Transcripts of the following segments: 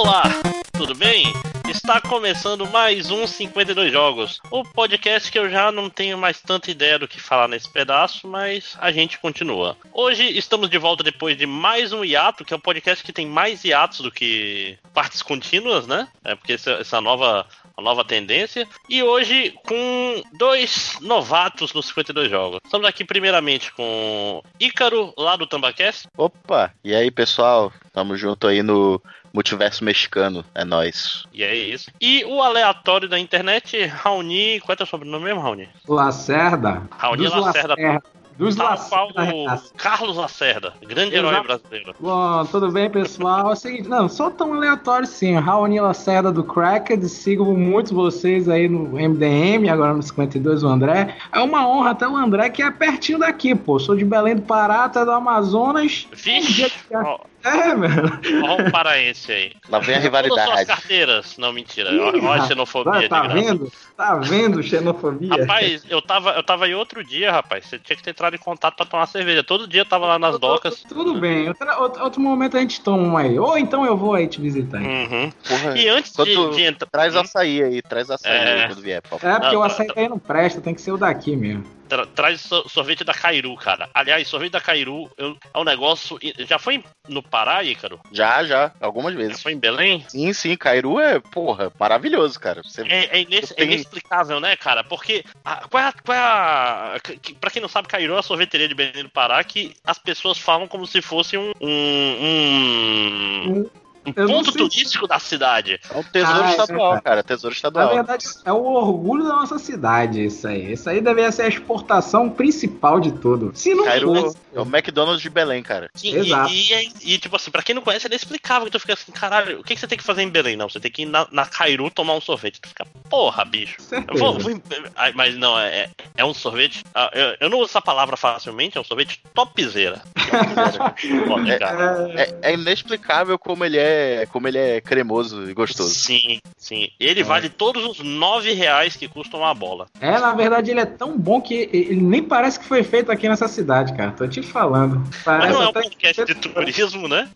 Olá, tudo bem? Está começando mais um 52 Jogos, o podcast que eu já não tenho mais tanta ideia do que falar nesse pedaço, mas a gente continua. Hoje estamos de volta depois de mais um hiato, que é o um podcast que tem mais hiatos do que partes contínuas, né? É porque essa, nova a nova tendência. E hoje com dois novatos nos 52 jogos. Estamos aqui primeiramente com Ícaro, lá do Tambacast. Opa, e aí pessoal, tamo junto aí no Multiverso Mexicano, é nós. E é isso. E o aleatório da internet, Raoni, qual é o teu sobrenome mesmo, Raoni? Lacerda. Raoni Lacerda. Lacerda. Dos Tal Lacerda. Carlos Lacerda, grande herói Exato. brasileiro. Bom, tudo bem, pessoal? É o seguinte, não, sou tão aleatório sim. Raoni Lacerda do Cracked, sigo muitos vocês aí no MDM, agora no 52 o André. É uma honra até o André, que é pertinho daqui, pô. Sou de Belém do Pará, até do Amazonas. Um dia Vixe, que- ó, É, mano. ó o paraense aí. Lá vem a Todas suas rivalidade. carteiras. Não, mentira. Olha a xenofobia Tá de graça. vendo? Tá vendo xenofobia? Rapaz, eu tava, eu tava aí outro dia, rapaz. Você tinha que ter entrado em contato pra tomar cerveja. Todo dia eu tava lá nas docas. Tudo bem, outro, outro momento a gente toma uma aí. Ou então eu vou aí te visitar. Uhum. Porra, E antes de, de entrar. traz açaí aí, traz açaí É. aí quando vier, papo. É, porque Não, o tá- açaí aí não presta, tem que ser o daqui mesmo. Tra- traz so- sorvete da Cairu, cara. Aliás, sorvete da Cairu eu- é um negócio. Já foi no Pará, Ícaro? Já, já, algumas Já vezes. foi em Belém? Sim, sim, Cairu é, porra, maravilhoso, cara. Você... É, é é Tem- inexplicável, né, cara? Porque. a- qual é a. Qual é a que- pra quem não sabe, Cairu é a sorveteria de Belém do Pará que as pessoas falam como se fosse um. um, um- um Eu ponto turístico da cidade. É um tesouro Ah, é estadual, verdade. cara, tesouro Na estadual. verdade, é o orgulho da nossa cidade, isso aí. Isso aí deveria ser a exportação principal de tudo. Se não Cairu fosse. é o McDonald's de Belém, cara. Sim, Exato. E, e, e, tipo assim, pra quem não conhece, é inexplicável. Que tu fica assim, caralho, o que, que você tem que fazer em Belém? Não, você tem que ir na, na Cairu tomar um sorvete. Tu fica, porra, bicho. Vou, vou em- Ai, mas não, é, é- é um sorvete. ah, Eu, eu não uso essa palavra facilmente, é um sorvete topzera. Cara. É, é inexplicável como ele é, como ele é cremoso e gostoso. Sim, sim. Ele vale todos os nove reais que custa uma bola. É, na verdade, ele é tão bom que ele nem parece que foi feito aqui nessa cidade, cara. Tô te falando. Mas Parece não é um até- podcast de turismo, né?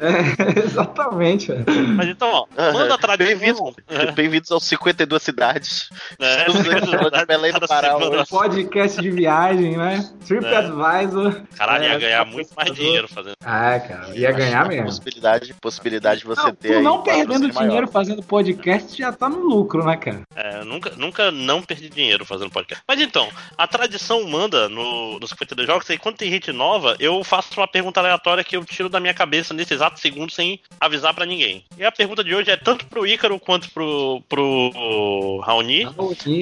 É, exatamente, velho. Mas então, ó, manda a tradição. Bem-vindos bem-vindos aos 52 cidades. É, são de Belém do Pará hoje. Podcast de viagem, né? TripAdvisor. Caralho, ia É, ganhar muito mais dinheiro fazendo. Ah, cara, ia ganhar mesmo. Possibilidade, possibilidade de você Não, ter tu aí não perdendo patrocínio maior. dinheiro fazendo podcast já tá no lucro, né, cara? É, nunca, nunca não perdi dinheiro fazendo podcast. Mas então, a tradição manda no, nos 52 jogos, e quando tem gente nova, eu faço uma pergunta aleatória que eu tiro da minha cabeça nesse exato segundo sem avisar pra ninguém. E a pergunta de hoje é tanto pro Ícaro quanto pro, pro Raoni,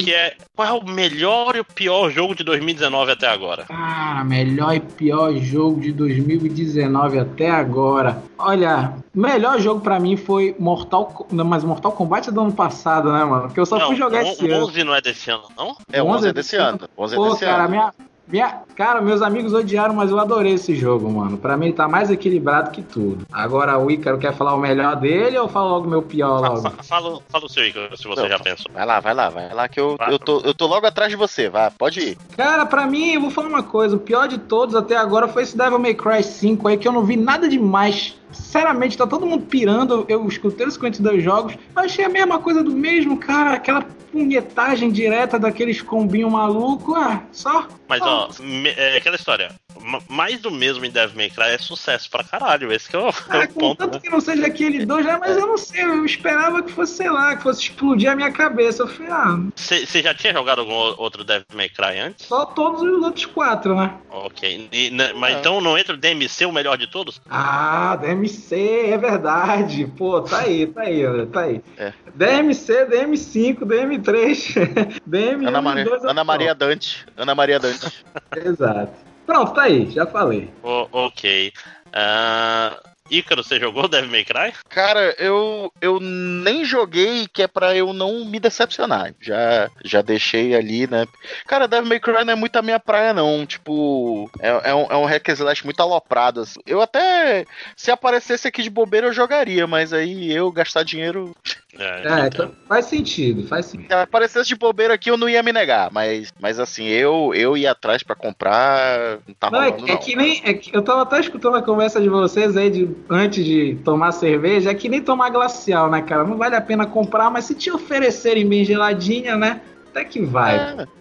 que é qual é o melhor e o pior jogo de 2019 até agora? Cara, melhor e pior jogo de 2019 até agora. Olha, melhor jogo pra mim foi Mortal Kombat. Não, mas Mortal Kombat é do ano passado, né, mano? Porque eu só não, fui jogar esse ano. 11 não é desse ano, não? É, o 11 11 é desse ano. 11 é Pô, desse cara, ano. minha, minha. Cara, meus amigos odiaram, mas eu adorei esse jogo, mano. Pra mim ele tá mais equilibrado que tudo. Agora o Ícaro quer falar o melhor dele ou fala logo o meu pior logo? fa- Fala, fala o seu, Ícaro, se você Não, já pensou. Vai lá, vai lá, vai lá que eu, Vai. eu, tô, eu tô logo atrás de você, vai, pode ir. Cara, pra mim, eu vou falar uma coisa. O pior de todos até agora foi esse Devil May Cry 5 aí, que eu não vi nada demais. Sinceramente, tá todo mundo pirando. Eu escutei os 52 jogos. Achei a mesma coisa do mesmo, cara. Aquela punhetagem direta daqueles combinho maluco. Ah, só. Mas ó, me- é aquela história. ma- Mais do mesmo em Devil May Cry é sucesso pra caralho. Esse que é o, é Ah, o ponto. contanto né? que não seja aquele dois, né? Mas eu não sei. Eu esperava que fosse, sei lá, que fosse explodir a minha cabeça. Eu falei, ah, Você já tinha jogado algum outro Devil May Cry antes? só todos os outros quatro, né? Ok. E, né, mas É. então não entra o DMC o melhor de todos? Ah, DMC, é verdade. Pô, tá aí, tá aí, tá aí. É. DMC, DM5, DM3, DM1, Ana Maria, dois, Ana Maria Dante. Ana Maria Dante. Exato. Pronto, tá aí, já falei. Ok. Ah, Ícaro, você jogou Devil May Cry? Cara, eu, eu nem joguei, que é pra eu não me decepcionar. Já, já deixei ali, né? Cara, Devil May Cry não é muito a minha praia, não. Tipo, é, é um, é um hack and slash muito aloprado. assim. Eu até, se aparecesse aqui de bobeira, eu jogaria, mas aí eu gastar dinheiro É, então faz sentido, faz sentido. Se aparecesse de bobeira aqui, eu não ia me negar, mas, mas assim, eu, eu ia atrás pra comprar, não tá não, é rolando, é, é que nem. É que eu tava até escutando a conversa de vocês aí de, antes de tomar cerveja, é que nem tomar glacial, né, cara? Não vale a pena comprar, mas se te oferecerem bem geladinha, né? Até que vai.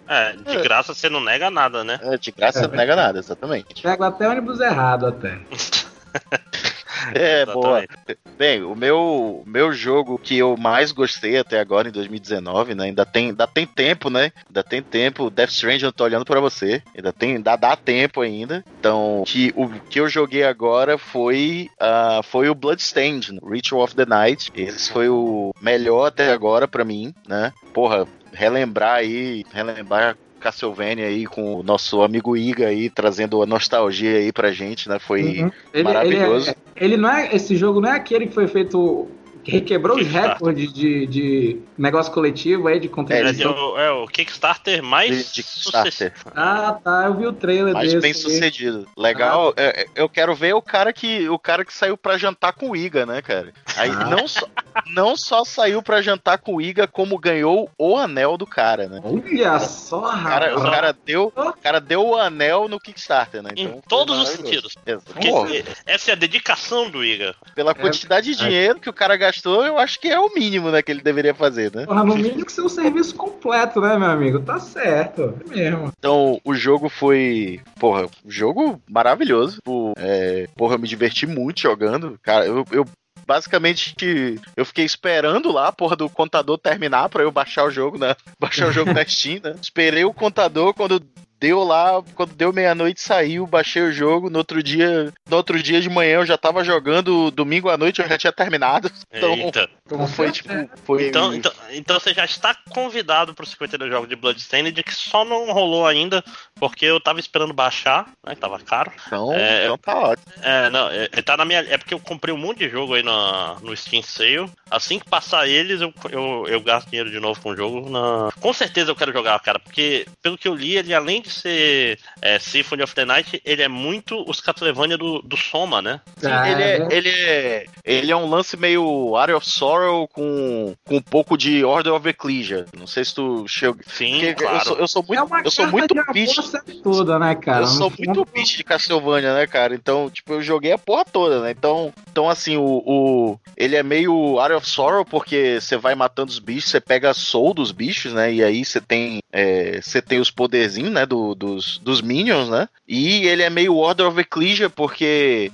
É, é de graça você não nega nada, né? É, de graça você não nega nada, exatamente. Pega até ônibus errado até. É, boa. Bem, o meu, meu jogo que eu mais gostei até agora, em 2019, né? Ainda tem, ainda tem tempo, né? Ainda tem tempo. Death Stranding, eu tô olhando pra você. Ainda tem, ainda dá tempo ainda. Então, que, o que eu joguei agora foi, uh, foi o Bloodstained, Ritual of the Night. Esse foi o melhor até agora pra mim, né? Porra, relembrar aí, relembrar Castlevania aí com o nosso amigo Iga aí, trazendo a nostalgia aí pra gente, né? Foi uhum. maravilhoso. Ele, é, ele, não é, esse jogo não é aquele que foi feito que quebrou os recordes de, de negócio coletivo aí, de contribuição. É, o, é o Kickstarter mais de, Kickstarter. Ah, tá, eu vi o trailer mais desse. bem sucedido. Legal, ah. é, eu quero ver o cara que o cara que saiu para jantar com o Iga, né, cara? Aí ah. não, só, não só saiu para jantar com o Iga, como ganhou o anel do cara, né? Olha só, cara, o cara deu, o cara deu o anel no Kickstarter, né? Então, em todos os sentidos. Porque essa é a dedicação do Iga. Pela quantidade é, de dinheiro que o cara gastou gastou, eu acho que é o mínimo, né, que ele deveria fazer, né? Porra, no mínimo que ser um serviço completo, né, meu amigo? Tá certo, é mesmo. Então, o jogo foi, porra, jogo maravilhoso. É, porra, eu me diverti muito jogando. Cara, eu, eu basicamente eu fiquei esperando lá a porra do contador terminar para eu baixar o jogo, né? Baixar o jogo na Steam, né? Esperei o contador quando deu lá, quando deu meia-noite saiu, baixei o jogo, no outro dia, no outro dia de manhã eu já tava jogando, domingo à noite eu já tinha terminado. Então, Eita. então foi tipo, foi então, então, então você já está convidado pro 52 jogos de Bloodstained, que só não rolou ainda porque eu tava esperando baixar, né, tava caro. Então, é, então tá ótimo. É, não, é, é, tá na minha, é porque eu comprei um monte de jogo aí no, no Steam Sale. Assim que passar eles, eu, eu, eu gasto dinheiro de novo com o jogo. Na... Com certeza eu quero jogar, cara, porque pelo que eu li, ele além de ser é, Symphony of the Night, ele é muito os Castlevania do, do Soma, né? Sim, ah, ele, é, ele, é, ele é um lance meio Area of Sorrow com, com um pouco de Order of Ecclesia. Não sei se tu chegou. Sim, claro. Eu sou, eu sou muito, é eu sou muito bicho. Toda, né, cara? Eu sou muito bicho de Castlevania, né, cara? Então, tipo, eu joguei a porra toda, né? Então, então assim, o, o ele é meio Area of Sorrow porque você vai matando os bichos, você pega a soul dos bichos, né? E aí você tem é, você tem os poderzinhos, né, do, dos, dos Minions, né? E ele é meio Order of Ecclesia, porque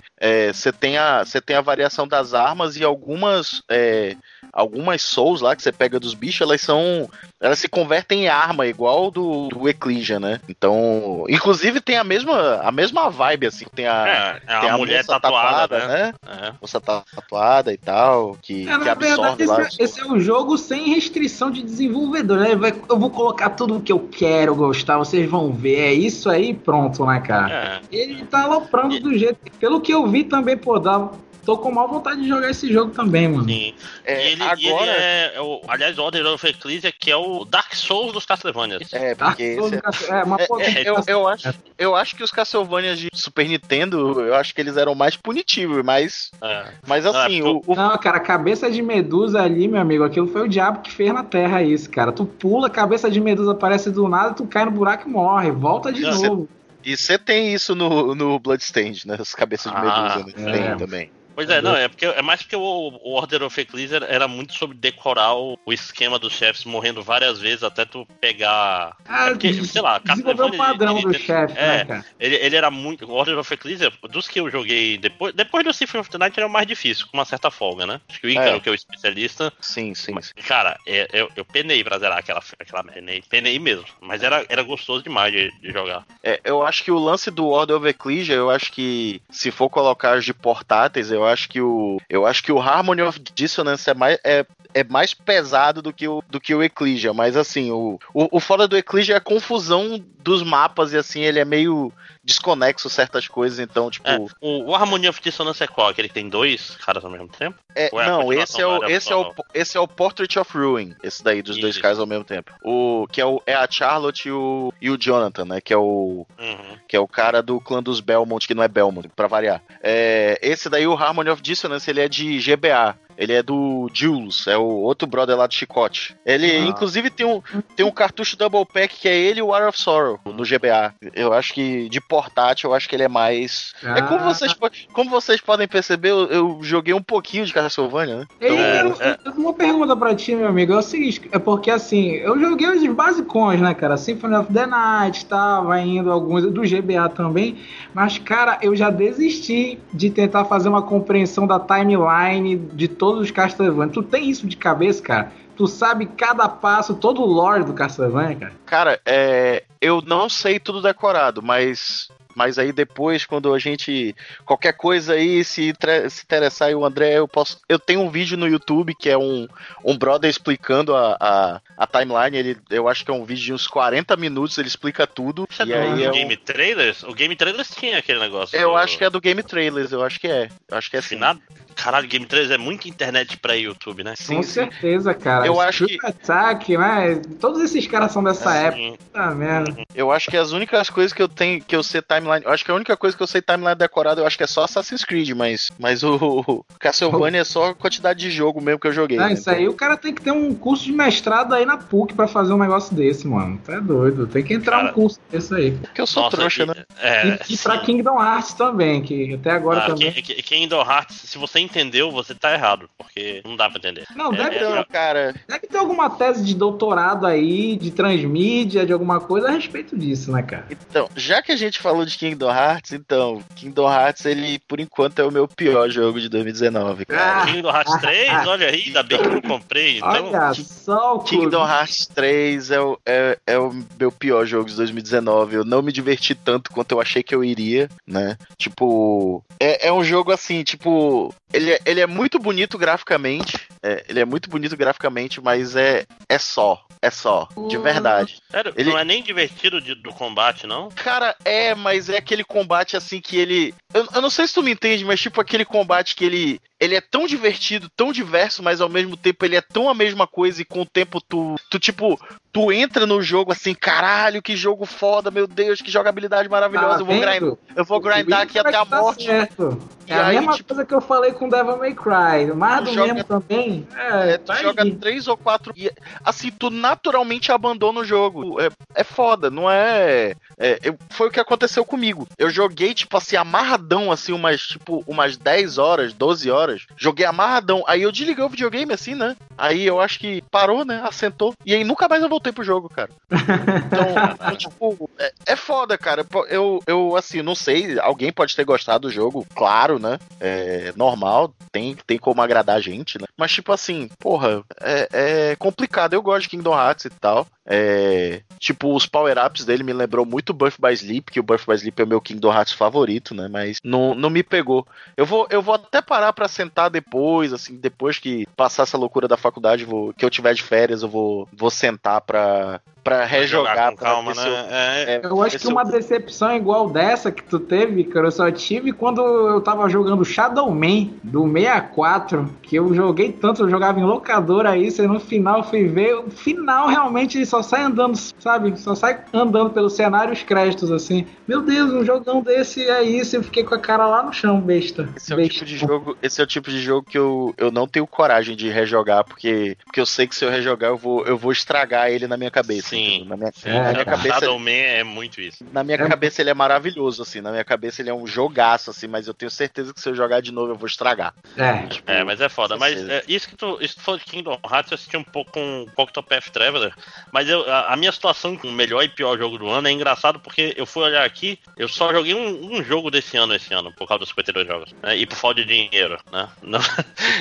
você é, tem, a, tem a variação das armas e algumas. É, algumas souls lá que você pega dos bichos, elas são. Elas se convertem em arma, igual do, do Ecclesia, né? Então. Inclusive tem a mesma, a mesma vibe, assim. Tem a, é, é tem a, mulher tatuada, tatuada né? né? É. Moça tatuada e tal. Que, é, que absorve verdade, lá. Esse, é, esse, é um jogo sem restrição de desenvolvedor, né? Eu vou colocar tudo o que eu quero gostar, vocês vão ver. É isso aí, pronto, né, cara? É. Ele tá aloprando e... do jeito. Pelo que eu vi também, pô, dá tô com mal vontade de jogar esse jogo também, mano. Sim. É, ele, agora... ele é, é, o, aliás, o Order of Ecclesia, que é o Dark Souls dos Castlevania. É, porque esse é... é, uma é, é, eu, eu, acho, eu acho que os Castlevania de Super Nintendo, eu acho que eles eram mais punitivos, mas... É. Mas assim, não, o, o... Não, cara, cabeça de Medusa ali, meu amigo, aquilo foi o diabo que fez na Terra isso, cara. Tu pula, cabeça de Medusa aparece do nada, tu cai no buraco e morre. Volta de não, novo. Cê... E você tem isso no, no Bloodstained, né? As cabeças de ah, Medusa, né? Tem é. também. Pois é, não, é porque é mais porque o, o Order of Ecclesia era muito sobre decorar o, o, esquema dos chefes morrendo várias vezes até tu pegar. Ah, é porque, sei lá, desenvolver o padrão ele, do chefe, é, né, cara? Ele, ele era muito. O Order of Ecclesia, dos que eu joguei depois, depois do Symphony of the Night, era o mais difícil, com uma certa folga, né? Acho que o Ícaro, é. que é o especialista. Sim, sim. Mas, cara, é, eu, eu penei pra zerar aquela, aquela penei, penei mesmo. Mas era, era gostoso demais de, de jogar. É, eu acho que o lance do Order of Ecclesia, eu acho que se for colocar de portáteis, eu acho que o eu acho que o Harmony of Dissonance é mais, é, é mais pesado do que o, do que o Ecclesia, mas assim, o, o, o foda do Ecclesia é a confusão dos mapas e assim, ele é meio desconexo certas coisas, então, tipo. É, o, o Harmony of Dissonance é qual? Que ele tem dois caras ao mesmo tempo? É, é não, esse é, o, esse, é o, esse é o Portrait of Ruin, esse daí, dos Isso. dois caras ao mesmo tempo. O, que é, o, é a Charlotte e o, e o Jonathan, né? Que é o. Uhum. Que é o cara do clã dos Belmont, que não é Belmont, pra variar. É, esse daí, o Harmony of Dissonance, ele é de GBA. Ele é do Jules, é o outro brother lá do Chicote. Ele, Ah. inclusive, tem um, tem um cartucho Double Pack que é ele e o War of Sorrow no GBA. Eu acho que de portátil, eu acho que ele é mais. É como Ah. vocês, como vocês podem perceber, eu, eu joguei um pouquinho de Castlevania, né? Ei, É, eu- é. eu- uma pergunta pra ti, meu amigo, é o seguinte, é porque assim, eu joguei os basicões, né, cara? Symphony of the Night, tava indo alguns do GBA também, mas, cara, eu já desisti de tentar fazer uma compreensão da timeline de todos os Castlevania. Tu tem isso de cabeça, cara? Tu sabe cada passo, todo o lore do Castlevania, cara? Cara, é, eu não sei tudo decorado, mas. Mas aí depois, quando a gente. Qualquer coisa aí, se, se interessar aí o André, eu posso. Eu tenho um vídeo no YouTube que é um, um brother explicando a, a, a timeline. Ele, eu acho que é um vídeo de uns 40 minutos, ele explica tudo. Isso é e do aí é um- Game Trailers? O Game Trailers tinha aquele negócio. eu do- acho que é do Game Trailers, eu acho que é. Eu acho que é assim. Finado? Caralho, Game Trailers é muito internet pra YouTube, né? Com certeza, cara. Eu acho Super Attack, né? Todos esses caras são dessa Sim. época, tá merda. Eu acho que as únicas coisas que eu tenho que eu sei timeline, eu acho que a única coisa que eu sei timeline decorada, eu acho que é só Assassin's Creed, mas mas o, o Castlevania é só a quantidade de jogo mesmo que eu joguei. Ah, né? isso aí o cara tem que ter um curso de mestrado aí na PUC pra fazer um negócio desse, mano. Tá doido. Tem que entrar Cara. um curso desse aí. Porque eu sou Nossa, trouxa, né? É, e e pra sim. Kingdom Hearts também, que até agora Ah, também. Ki- Kingdom Hearts, se você entendeu, você tá errado, porque não dá pra entender. Não, É, deve, é, Então, cara, deve ter alguma tese de doutorado aí, de transmídia, de alguma coisa a respeito disso, né, cara? então, já que a gente falou de Kingdom Hearts, então, Kingdom Hearts, ele, por enquanto, é o meu pior jogo de 2019, cara. Ah, Kingdom Hearts 3, olha aí, ainda bem que eu não comprei, então. Olha só o Kingdom. Hearts 3 é o, é, é o meu pior jogo de 2019. Eu não me diverti tanto quanto eu achei que eu iria, né? Tipo, é, é um jogo assim, tipo, ele é, ele é muito bonito graficamente. É, ele é muito bonito graficamente, mas é, é só. É só, de Hum. verdade. Sério, Ele- não é nem divertido de- do combate, não? Cara, é, mas é aquele combate assim que ele. Eu, eu não sei se tu me entende, mas tipo aquele combate que ele. Ele é tão divertido, tão diverso, mas ao mesmo tempo ele é tão a mesma coisa e com o tempo tu. Tu, tipo, tu entra no jogo assim, caralho, que jogo foda, meu Deus, que jogabilidade maravilhosa. Tá eu vou, grind, vendo? eu vou grindar aqui até a Tá morte. E É a aí, mesma tipo- coisa que eu falei com Devil May Cry. Mais Tu do joga- mesmo também. É, É, tu tá joga aí. três ou quatro. E, assim, tu naturalmente abandona o jogo. É, é foda, não é. é, eu- foi o que aconteceu comigo. Eu joguei, tipo assim, amarradão, assim, umas, tipo, umas 10 horas, 12 horas. Joguei amarradão. Aí eu desliguei o videogame, assim, né? Aí eu acho que parou, né? Assentou. E aí nunca mais eu voltei pro jogo, cara. Então, então, tipo, é, é foda, cara. Eu, eu, assim, não sei. Alguém pode ter gostado do jogo, claro, né? É normal, tem, tem como agradar a gente, né? Mas, tipo assim, porra, é, é complicado. Eu gosto de Kingdom Hearts e tal. É, tipo, os power-ups dele me lembrou muito Birth by Sleep, que o Birth by Sleep é o meu Kingdom Hearts favorito, né? Mas não, não me pegou. Eu vou, eu vou até parar pra sentar depois, assim, depois que passar essa loucura da faculdade, vou, que eu tiver de férias, eu vou, vou sentar pra, pra rejogar. Jogar com pra calma, se eu- né? É, é, Eu acho que se eu- uma decepção igual dessa que tu teve, cara, eu só tive quando eu tava jogando Shadow Man do 64, que eu joguei tanto, eu jogava em locadora isso, e no final fui ver, o final realmente ele só sai andando, sabe? Só sai andando pelo cenário os créditos, assim. Meu Deus, um jogão desse é isso, eu fiquei com a cara lá no chão, besta. Esse é o besta. tipo de jogo, esse é o tipo de jogo que eu, eu não tenho coragem de rejogar, porque, porque eu sei que se eu rejogar eu vou, eu vou estragar ele na minha cabeça. Sim. entendeu? Na minha, sim, na minha cabeça, Shadow Man é muito isso. na minha É. cabeça ele é maravilhoso, assim. Na minha cabeça ele é um jogaço, assim, mas eu tenho certeza que se eu jogar de novo eu vou estragar. É. Tipo, É, mas é foda. Mas é, isso que tu, isso que tu falou de Kingdom Hearts, eu assisti um pouco com Octopath Traveler, mas eu, a, a minha situação com o melhor e pior jogo do ano é engraçado porque eu fui olhar aqui, eu só joguei um, um jogo desse ano esse ano, por causa dos 52 jogos, né, e por falta de dinheiro, né? Não-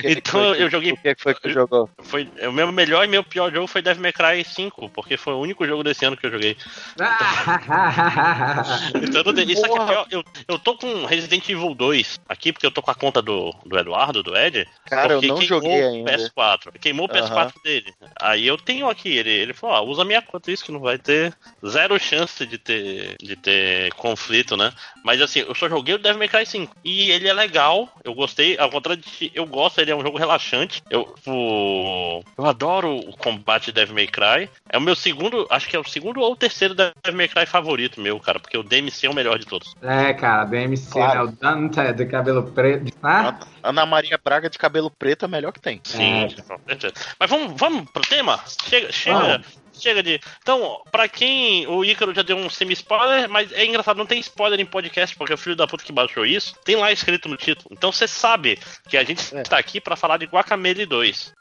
então foi eu joguei O que foi que tu jogou? foi, o meu melhor e meu pior jogo foi Devil May Cry 5, porque foi o único jogo desse ano que eu joguei. Então, eu não dei- isso aqui é pior. Eu, eu tô com Resident Evil 2 aqui, porque eu tô com a conta do, do Eduardo, do Ed. Cara, eu não queimou joguei o ainda. PS4. Queimou o PS4 Aham. dele. Aí eu tenho aqui, ele, ele falou, ó, usa minha conta, isso que não vai ter zero chance de ter, de ter conflito, né? Mas assim, eu só joguei o Devil May Cry 5. E ele é legal, eu gostei, ao contrário de ti, eu gosto, ele é um jogo relaxante. Eu, o, eu adoro o combate de Devil May Cry. É o meu segundo acho que é o segundo ou o terceiro Devil May Cry favorito meu, cara, porque o DMC é o melhor de todos. É, cara, DMC, Claro. né? O Dante de cabelo preto. Ah, Ana Maria Braga de cabelo preto é a melhor que tem. Sim, É. com certeza. Mas vamos, vamos pro tema? Chega, chega, chega de. Então, pra quem. O Ícaro já deu um semi-spoiler, mas é engraçado, não tem spoiler em podcast, porque o filho da puta que baixou isso tem lá escrito no título. Então você sabe que a gente É. tá aqui pra falar de Guacamele 2.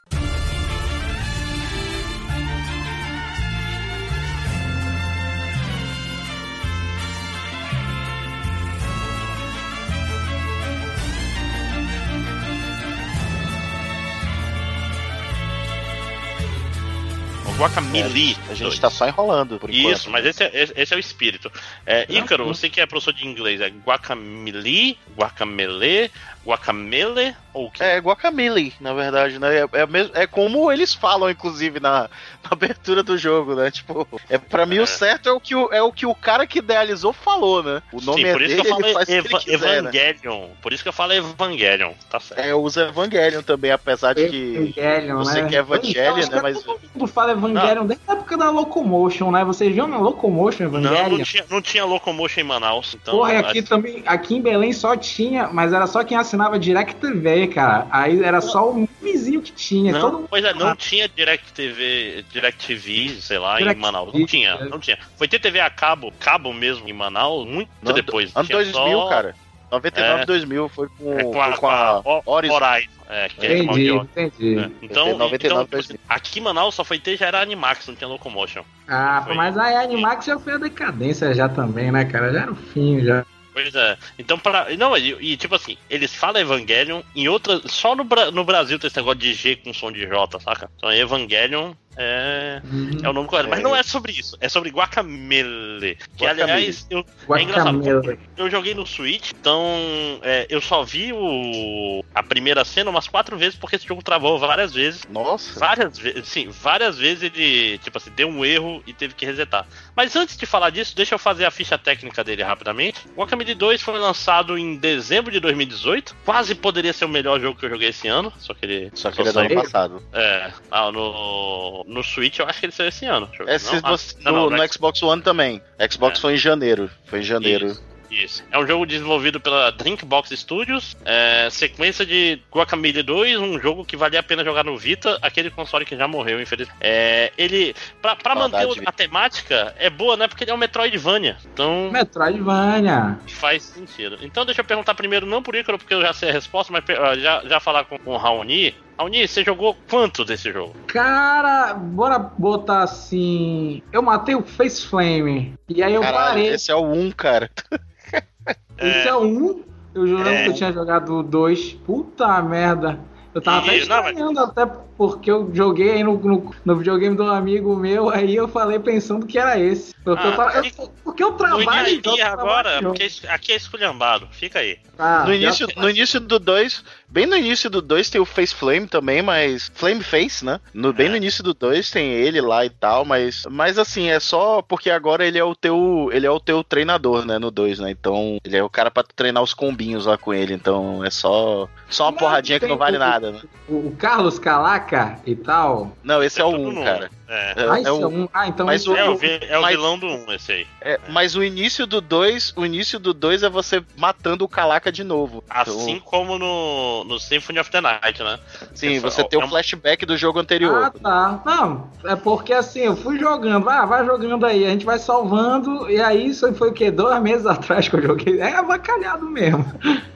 O Guacamele. A gente 2. tá só enrolando por enquanto. Isso, mas esse é, esse- é o espírito. É, Ícaro, você que é professor de inglês, é guacamele, guacamele, guacamele ou o que? É guacamole, na verdade, né? É, é, mesmo- é como eles falam, inclusive, na, na abertura do jogo, né? Tipo, é, pra mim É. o certo é o, que o, é o que o cara que idealizou falou, né? O nome Sim, é por isso dele, que eu ele falo faz o que ele Eva- quiser, né? Evangelion. Por isso que eu falo Evangelion, tá certo. É, usa Evangelion também, apesar de que... Evangelion, você né? que é Evangelion, Então, né, mas- Todo mundo fala Evangelion desde a época da Locomotion, né? Vocês viram na Locomotion Não, Evangelion? não tinha, não tinha Locomotion em Manaus. Então, Porra, aqui também, aqui em Belém só tinha, mas era só quem assinava Direct TV, cara. Aí era só o vizinho que tinha. Não, todo pois é, não tinha Direct TV, Direct TV, sei lá, Direct em Manaus. Não tinha, é. não tinha. Foi ter TV a cabo, cabo mesmo em Manaus, muito ano- depois. Ano Tinha 2000, só- cara. 99, É. 2000 foi com, É, com a, foi com a o- Horizon. Horizon. É, que é Entendi, entendi. É. Então, Foi 99, então, tipo 2000. assim, aqui em Manaus só foi ter já era Animax, não tinha Locomotion. Ah, Foi. mas aí a Animax já foi a decadência já também, né, cara? Já era o fim, já. Pois é. Então, pra. Não, e, e, tipo assim, eles falam Evangelion em outras. Só no, no Brasil tem esse negócio de G com som de J, saca? Então, Evangelion é. É o nome correto. Mas É. não é sobre isso. É sobre Guacamele. Que, Guacamele. aliás, eu, é engraçado. Guacamele. Eu joguei no Switch, então é, eu só vi o, a primeira cena umas quatro vezes, porque esse jogo travou várias vezes. Nossa. Várias vezes, sim, várias vezes ele, tipo assim, deu um erro e teve que resetar. Mas antes de falar disso, deixa eu fazer a ficha técnica dele rapidamente. O Guacamole 2 foi lançado em dezembro de 2018. Quase poderia ser o melhor jogo que eu joguei esse ano, só que ele Só que ele é do ano passado. É, ah, no, no Switch eu acho que ele saiu esse ano. É, Não, ah, você- não, no, não, no Xbox One também. Xbox É. foi em janeiro. Foi em janeiro. Isso, isso. É um jogo desenvolvido pela Drinkbox Studios, é, sequência de Guacamole 2, um jogo que valia a pena jogar no Vita, aquele console que já morreu, infelizmente. É, ele, pra, pra manter a temática, é boa, né? Porque ele é um Metroidvania, então Metroidvania. faz sentido. Então deixa eu perguntar primeiro, não por Ícaro, porque eu já sei a resposta, mas já, já falar com, com o Raoni. Raoni, você jogou quanto desse jogo? Cara, bora botar assim. Eu matei o Face Flame. E aí eu Caralho, parei. esse é o 1, cara. Esse é um. Eu jurando É. que eu tinha jogado o 2. Puta merda. Eu tava até Ih, não, mas- estranhando, até porque eu joguei aí no, no, no videogame de um amigo meu, aí eu falei pensando que era esse. Porque, Ah, eu, tava, eu, porque eu No trabalho em início jogo, agora, em porque aqui é esculhambado, fica aí. Ah, no, já- início, no início do 2, bem no início do 2 tem o Face Flame também, mas. Flame Face, né? No, bem É. no início do 2 tem ele lá e tal, mas. Mas assim, é só porque agora ele é o teu. Ele é o teu treinador, né? No 2, né? Então, ele é o cara pra treinar os combinhos lá com ele. Então é só. Só uma Mas porradinha que não vale o- nada, né? O, o Carlos Calaca e tal. Não, esse é o tudo 1, no- cara. É. É, ah, é esse é o- um. Ah, então mas o- É, é o, o. vi- é o mas- vilão do 1, esse aí. É, mas o início do 2, o início do 2 é você matando o Calaca de novo. Assim Então, como no, no Symphony of the Night, né? sim, é você tem é o um- flashback do jogo anterior. Ah, tá. Não, é porque assim, eu fui jogando, ah, vai jogando aí, a gente vai salvando, e aí isso foi o quê? Dois meses atrás que eu joguei. É avacalhado mesmo.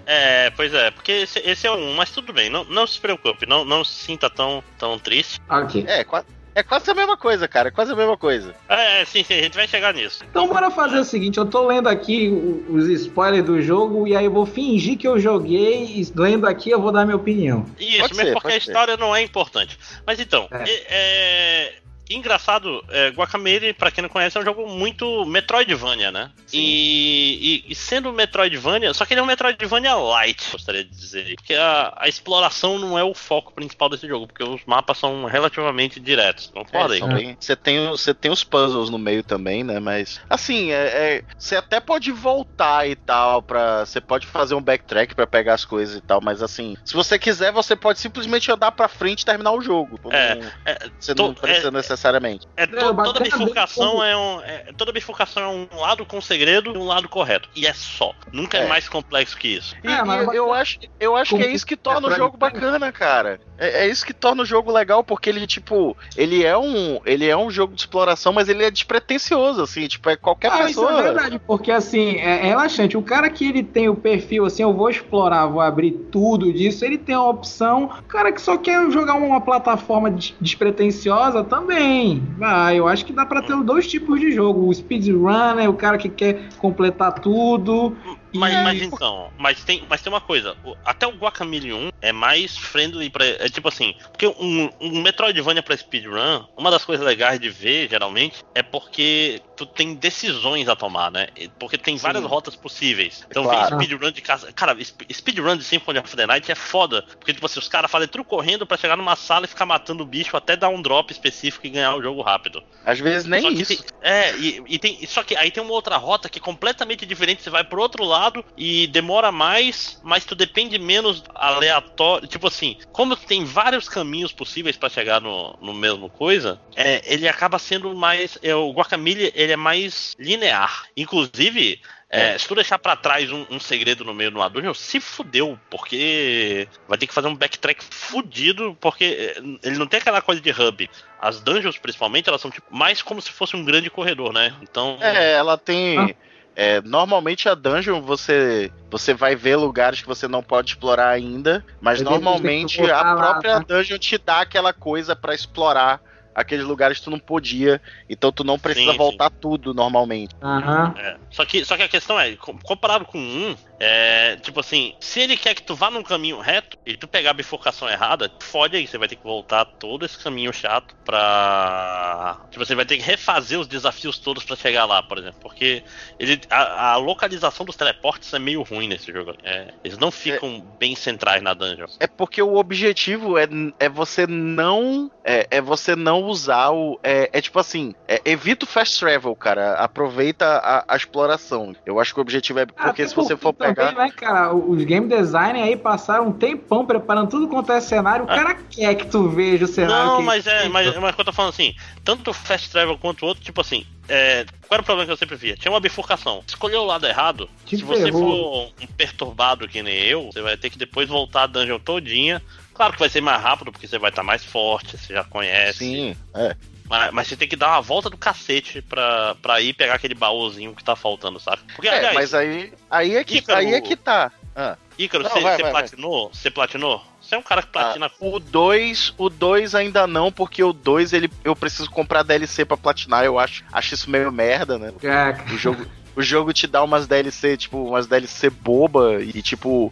É, pois é, porque esse, esse é um, mas tudo bem, não, não se preocupe, não, não se sinta tão, tão triste. Ok. É, qua- é quase a mesma coisa, cara. É quase a mesma coisa. É, sim, sim, a gente vai chegar nisso. Então bora fazer o seguinte, eu tô lendo aqui o- os spoilers do jogo e aí eu vou fingir que eu joguei e lendo aqui eu vou dar minha opinião. Isso, Pode mesmo ser, porque a pode ser. história não é importante. Mas então, É. é. Engraçado, é, Guacamele, pra quem não conhece, é um jogo muito Metroidvania, né? E, e- e sendo Metroidvania, só que ele é um Metroidvania light, gostaria de dizer. Porque a, a exploração não é o foco principal desse jogo, porque os mapas são relativamente diretos. Concorda É, aí? Você tem, você tem os puzzles no meio também, né? Mas, assim, é, é- você até pode voltar e tal, pra, você pode fazer um backtrack pra pegar as coisas e tal, mas assim, se você quiser, você pode simplesmente andar pra frente e terminar o jogo. É, Não- é, você tô- não precisa é- necessariamente. É, to, É, toda bifurcação é um. é- toda bifurcação é um lado com segredo e um lado correto. E é só. Nunca é, É. mais complexo que isso. E, É, mas e eu acho, eu acho que é isso que torna o jogo bacana, cara. É, é isso que torna o jogo legal, porque ele, tipo, ele é um. Ele é um jogo de exploração, mas ele é despretensioso, assim, tipo, é qualquer Ah, isso pessoa. é verdade, porque assim, é, é relaxante. O cara que ele tem o perfil assim, eu vou explorar, vou abrir tudo disso, ele tem a opção. O cara que só quer jogar uma plataforma des- despretensiosa também. Ah, eu acho que dá pra ter dois tipos de jogo. O speedrunner, o cara que quer completar tudo. Mas, mas então, mas tem, mas tem uma coisa, até o Guacamole 1 é mais friendly pra. É tipo assim, porque um, um Metroidvania pra speedrun, uma das coisas legais de ver, geralmente, é porque tu tem decisões a tomar, né? Porque tem Sim. várias rotas possíveis. Então Claro. vem speedrun de casa. Cara, sp- speedrun de Symphony of the Night é foda. Porque, tipo assim, os caras fazem tudo correndo pra chegar numa sala e ficar matando o bicho até dar um drop específico e ganhar o jogo rápido. Às vezes nem isso. tem- é, e, e tem. Só que aí tem uma outra rota que é completamente diferente. Você vai pro outro lado e demora mais, mas tu depende menos aleatório. Tipo assim, como tem vários caminhos possíveis pra chegar no, no mesmo coisa, é, ele acaba sendo mais. É, o Guacamole ele é mais linear. Inclusive. é, se tu deixar pra trás um, um segredo no meio uma dungeon, se fudeu, porque vai ter que fazer um backtrack fudido, porque é, ele não tem aquela coisa de hub. As dungeons, principalmente, elas são tipo, mais como se fosse um grande corredor, né? Então. É, ela tem. Ah. É, normalmente a dungeon você você vai ver lugares que você não pode explorar ainda, mas depois normalmente a lá, própria tá? dungeon te dá aquela coisa pra explorar aqueles lugares que tu não podia, então tu não precisa Sim, voltar tudo normalmente. Aham. É. Só, que, só que a questão é, com- comparado com um, é, tipo assim, se ele quer que tu vá num caminho reto e tu pegar a bifurcação errada, fode aí, você vai ter que voltar todo esse caminho chato pra. Tipo, você vai ter que refazer os desafios todos pra chegar lá, por exemplo. Porque ele, a, a localização dos teleportes é meio ruim nesse jogo. É, eles não ficam bem centrais na dungeon. É porque o objetivo é, é você não é, é você não usar o é, é tipo assim é, evita o fast travel, cara. Aproveita a, a exploração. Eu acho que o objetivo é porque Até se você for também, né, cara, os game design aí passaram um tempão preparando tudo quanto é cenário. O Ah. cara quer que tu veja o cenário. Não, que- mas é, mas, mas o que eu tô falando assim, tanto o Fast Travel quanto o outro, tipo assim, é, qual era o problema que eu sempre via? Tinha uma bifurcação. Escolheu o lado errado, Te se você ferrou. for um perturbado que nem eu, você vai ter que depois voltar a dungeon todinha. Claro que vai ser mais rápido, porque você vai estar mais forte, você já conhece. sim, é. Mas, mas você tem que dar uma volta do cacete pra, pra ir pegar aquele baúzinho que tá faltando, sabe? Porque, É, aliás, mas aí aí é que Ícaro- aí é que tá. Ah. Ícaro, você, platinou? Você platinou? Você é um cara que platina O 2, o 2 ainda não, porque o 2 ele eu preciso comprar DLC pra platinar, eu aacho, acho isso meio merda, né? O jogo o jogo te dá umas DLC, tipo, umas DLC boba e tipo,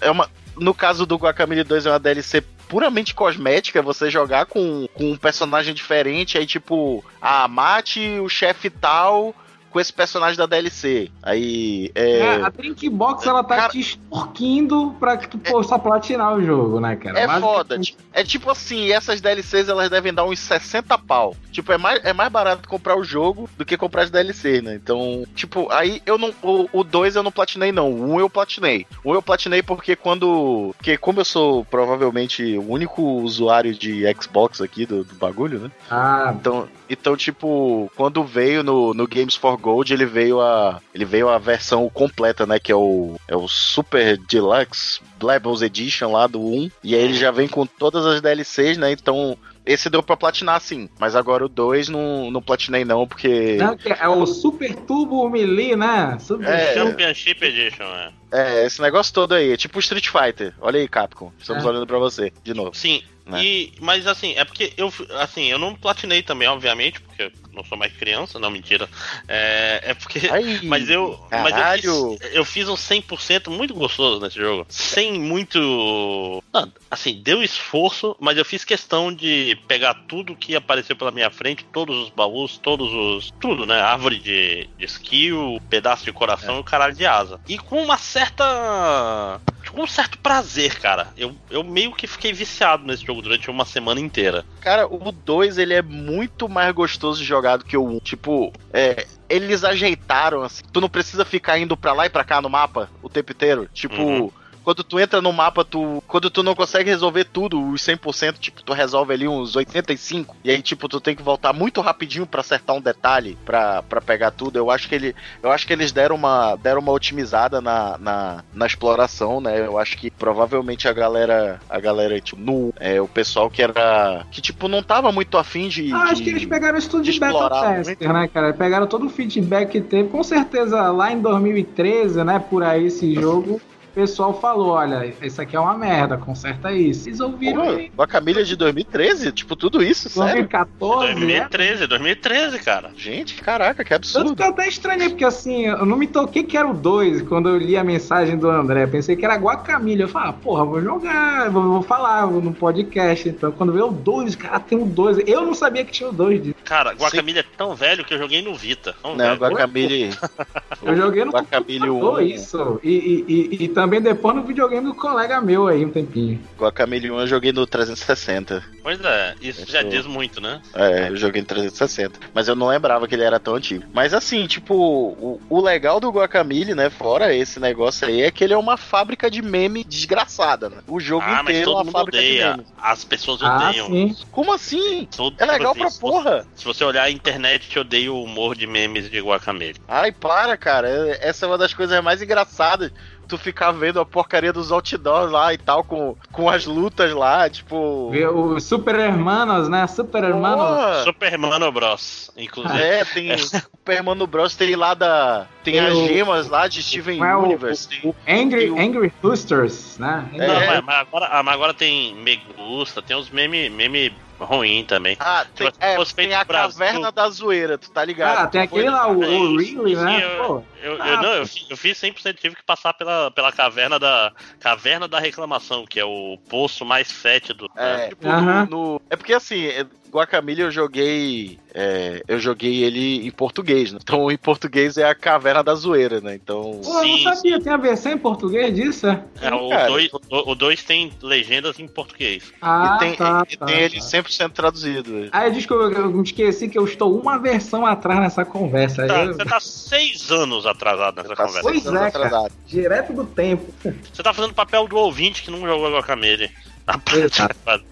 é uma no caso do Guacamole 2 é uma DLC puramente cosmética, é você jogar com, com um personagem diferente, aí tipo, ah, mate o chefe tal com esse personagem da DLC. Aí é, É, a Drinkbox ela tá Cara- te extorquindo pra que tu possa platinar o jogo, né, cara? É foda. É tipo assim, essas DLCs elas devem dar uns 60 pau. Tipo, é mais, é mais barato comprar o jogo do que comprar as DLCs, né? Então, tipo, aí eu não. O 2 eu não platinei, não. O 1 um eu platinei. O 1 um eu platinei porque quando. Porque como eu sou provavelmente o único usuário de Xbox aqui do, do bagulho, né? Ah, Então, então, tipo, quando veio no, no Games for Gold, ele veio a. Ele veio a versão completa, né? Que é o. É o Super Deluxe Levels Edition lá do 1. E aí ele já vem com todas as DLCs, né? Então. Esse deu pra platinar sim, mas agora o 2 não, não platinei não, porque. não, é o Super Turbo Melee, né? Super É. Championship Edition, é. É, esse negócio todo aí, é tipo Street Fighter. Olha aí, Capcom. Estamos É. olhando pra você, de novo. Sim, Né? e, mas assim, é porque eu, assim, eu não platinei também, obviamente, porque não sou mais criança, não, mentira. É, é porque. Ai, Mas eu, mas caralho. eu fiz, eu fiz um 100% muito gostoso nesse jogo. Sem muito. Não, assim, deu esforço, mas eu fiz questão de pegar tudo que apareceu pela minha frente, todos os baús, todos os. Tudo, né? Árvore de, de skill, pedaço de coração e o caralho de asa. E com uma certa. Com um certo prazer, cara. Eu, eu meio que fiquei viciado nesse jogo durante uma semana inteira. Cara, o 2 ele é muito mais gostoso de jogar do que o 1. Tipo, é, eles ajeitaram assim. Tu não precisa ficar indo pra lá e pra cá no mapa o tempo inteiro. Tipo, Uhum. Quando tu entra no mapa, tu. Quando tu não consegue resolver tudo, os 100%, tipo, tu resolve ali uns 85. E aí, tipo, tu tem que voltar muito rapidinho para acertar um detalhe pra, pra pegar tudo. Eu acho que ele. Eu acho que eles deram uma, deram uma otimizada na, na, na exploração, né? Eu acho que provavelmente a galera. A galera, tipo, no. É, o pessoal que era. Que, tipo, não tava muito afim de. Ah, acho de- que eles pegaram isso tudo de, de beta tester, né, cara? Pegaram todo o feedback que teve. Com certeza, lá em 2013, né, por aí, esse jogo, o pessoal falou, olha, isso aqui é uma merda, conserta isso. Eles ouviram Pô, Guacamilha de 2013? Tipo, tudo isso, sério? 2014, né? 2013, 2013, cara. Gente, caraca, que Tanto absurdo. que eu até estranhei, porque assim, eu não me toquei que era o 2 quando eu li a mensagem do André. Pensei que era Guacamilha. Eu falei, ah, porra, vou jogar, vou, vou falar no podcast. Então, quando veio o 2, cara, tem o 2. Eu não sabia que tinha o 2 disso. Cara, Guacamole é tão velho que eu joguei no Vita. Tão Não, velho. Guacamole. Eu joguei no Guacamole computador 1. isso. E, e, e, e também depois no videogame do colega meu aí, um tempinho. Guacamole 1 eu joguei no 360. Pois é, isso já Eu- diz muito, né? É, eu joguei no 360. Mas eu não lembrava que ele era tão antigo. Mas assim, tipo, o, o legal do Guacamole, né? Fora esse negócio aí, é que ele é uma fábrica de meme desgraçada, né? O jogo Ah, inteiro é uma fábrica de odeia. memes. As pessoas Ah, odeiam. sim. Como assim? Todo- É legal pra porra. Se você olhar a internet, te odeia o humor de memes de Guacamole. Ai, para, cara. É- Essa é uma das coisas mais engraçadas. Tu ficar vendo a porcaria dos outdoors lá e tal, com, com as lutas lá, tipo. Os Super Hermanos, né? Super Hermanos. Porra. Super Mano Bros. Inclusive. É, tem Super Mano Bros. Tem lá da. Tem as o- gemas lá de Steven é o- Universe. tem- O Angry, tem o- Angry Boosters, né? É. Não, mas, mas agora, ah, mas agora tem Me Gusta, tem uns meme, meme ruim também. Ah, tem, é, fosse tem a Brasil- caverna da zoeira, tu tá ligado? Ah, tem aquele lá, o, o né? eu- Pô, Eu, eu, Ah, não, eu, eu fiz 100%, tive que passar pela, pela caverna da caverna da reclamação, que é o poço mais fétido. né? É, tipo, Aham. no, no- é porque assim, é, Guacamole eu joguei. é, eu joguei ele em português, né? Então em português é a caverna da zoeira, né? Então. Pô, eu Sim, não sabia, tem a versão em português disso? é? É, o. 2 o, o dois tem legendas em português. Ah, e tem, tá, e tá, tem ele tá. 100% traduzido. Ah, desculpa, eu me esqueci que eu estou uma versão atrás nessa conversa. Tá, Eu- você tá seis anos atrasado nessa Tá conversa. Pois seis anos é, cara. Direto do tempo. Você tá fazendo papel do ouvinte que não jogou Guacamole. Na Exato. prática.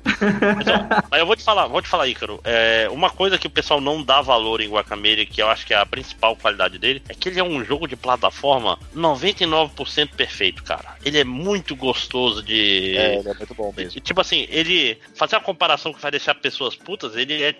Mas, ó, mas eu vou te falar, vou te falar, Ícaro. É, uma coisa que o pessoal não dá valor em Guacamole, que eu acho que é a principal qualidade dele, é que ele é um jogo de plataforma 99% perfeito, cara. Ele é muito gostoso de. É, ele é muito bom mesmo. E, Tipo assim, ele. Fazer uma comparação que vai deixar pessoas putas, ele é.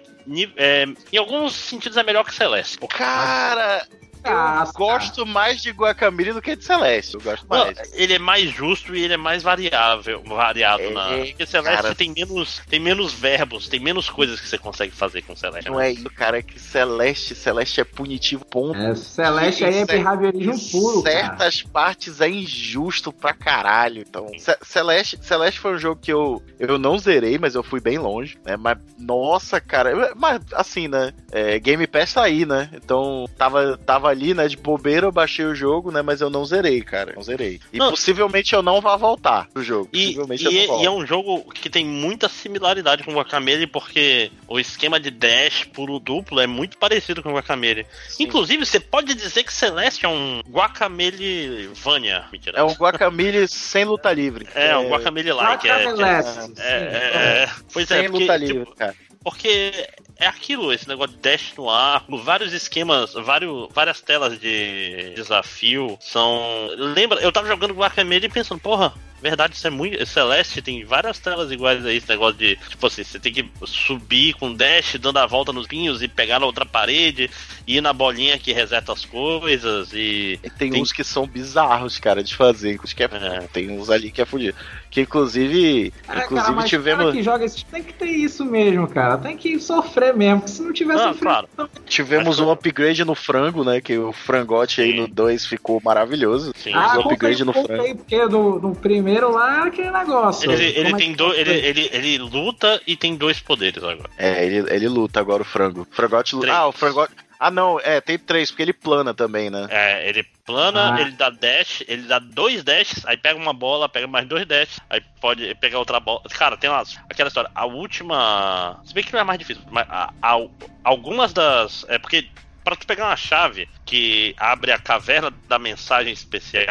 é, em alguns sentidos é melhor que Celeste. Cara, eu gosto mais de Guacamole do que de Celeste. Eu gosto Não, mais. ele é mais justo e ele é mais variável, variado É, na. Porque Celeste cara. tem menos, tem menos verbos, tem menos coisas que você consegue fazer com Celeste. Não né? é isso, cara, é que Celeste, Celeste é punitivo, ponto. É, Celeste aí é behaviorismo puro, cara. certas partes é injusto pra caralho. Então, Ce- Celeste, Celeste foi um jogo que eu, eu não zerei, mas eu fui bem longe, né? Mas, nossa, cara, mas assim, né? É, Game Pass tá aí, né? Então, tava, tava ali, né? De bobeira, eu baixei o jogo, né? Mas eu não zerei, cara. Não zerei. E Não. possivelmente eu não vá voltar pro jogo. E, possivelmente e eu não é- volto. e é um jogo que tem muita similaridade com o Guacamele, porque o esquema de dash puro duplo é muito parecido com o Guacamele. Sim. Inclusive, você pode dizer que Celeste é um Guacamele Vania. Mentira. É um Guacamole sem luta livre. É, um Guacamele like. É, que é- é, é, é. Pois é, sem porque, luta tipo, livre, cara. Porque é aquilo, esse negócio de dash no ar, vários esquemas, vários, várias telas de desafio são. Lembra, eu tava jogando Guacamele e pensando, porra. Verdade, isso é muito. Celeste tem várias telas iguais a esse negócio de. Tipo assim, você tem que subir com dash, dando a volta nos pinhos e pegar na outra parede, e ir na bolinha que reseta as coisas e. E tem, Tem- uns que são bizarros, cara, de fazer. Que é, É. Tem uns ali que é fudido. Que inclusive. É, inclusive cara, mas tivemos. cara que joga esse tem que ter isso mesmo, cara. Tem que sofrer mesmo, porque se não tiver Não, sofrido, claro. Tivemos um upgrade no frango, né? Que o frangote aí no 2 ficou maravilhoso. Sim. Ah, um upgrade no frango. porque no, no primeiro lá era aquele negócio. Ele, ele é tem que do, foi? ele, ele, ele luta e tem dois poderes agora. É, ele, ele luta agora o frango. O frangote luta. Ah, o frangote. Ah, não, é, tem três, porque ele plana também, né? É, ele plana, Ah. ele dá dash, ele dá dois dashes, aí pega uma bola, pega mais dois dashes, aí pode pegar outra bola. Cara, tem umas, aquela história. A última. Se bem que não é mais difícil, mas a- a- algumas das. É porque. Pra tu pegar uma chave que abre a caverna da mensagem especial,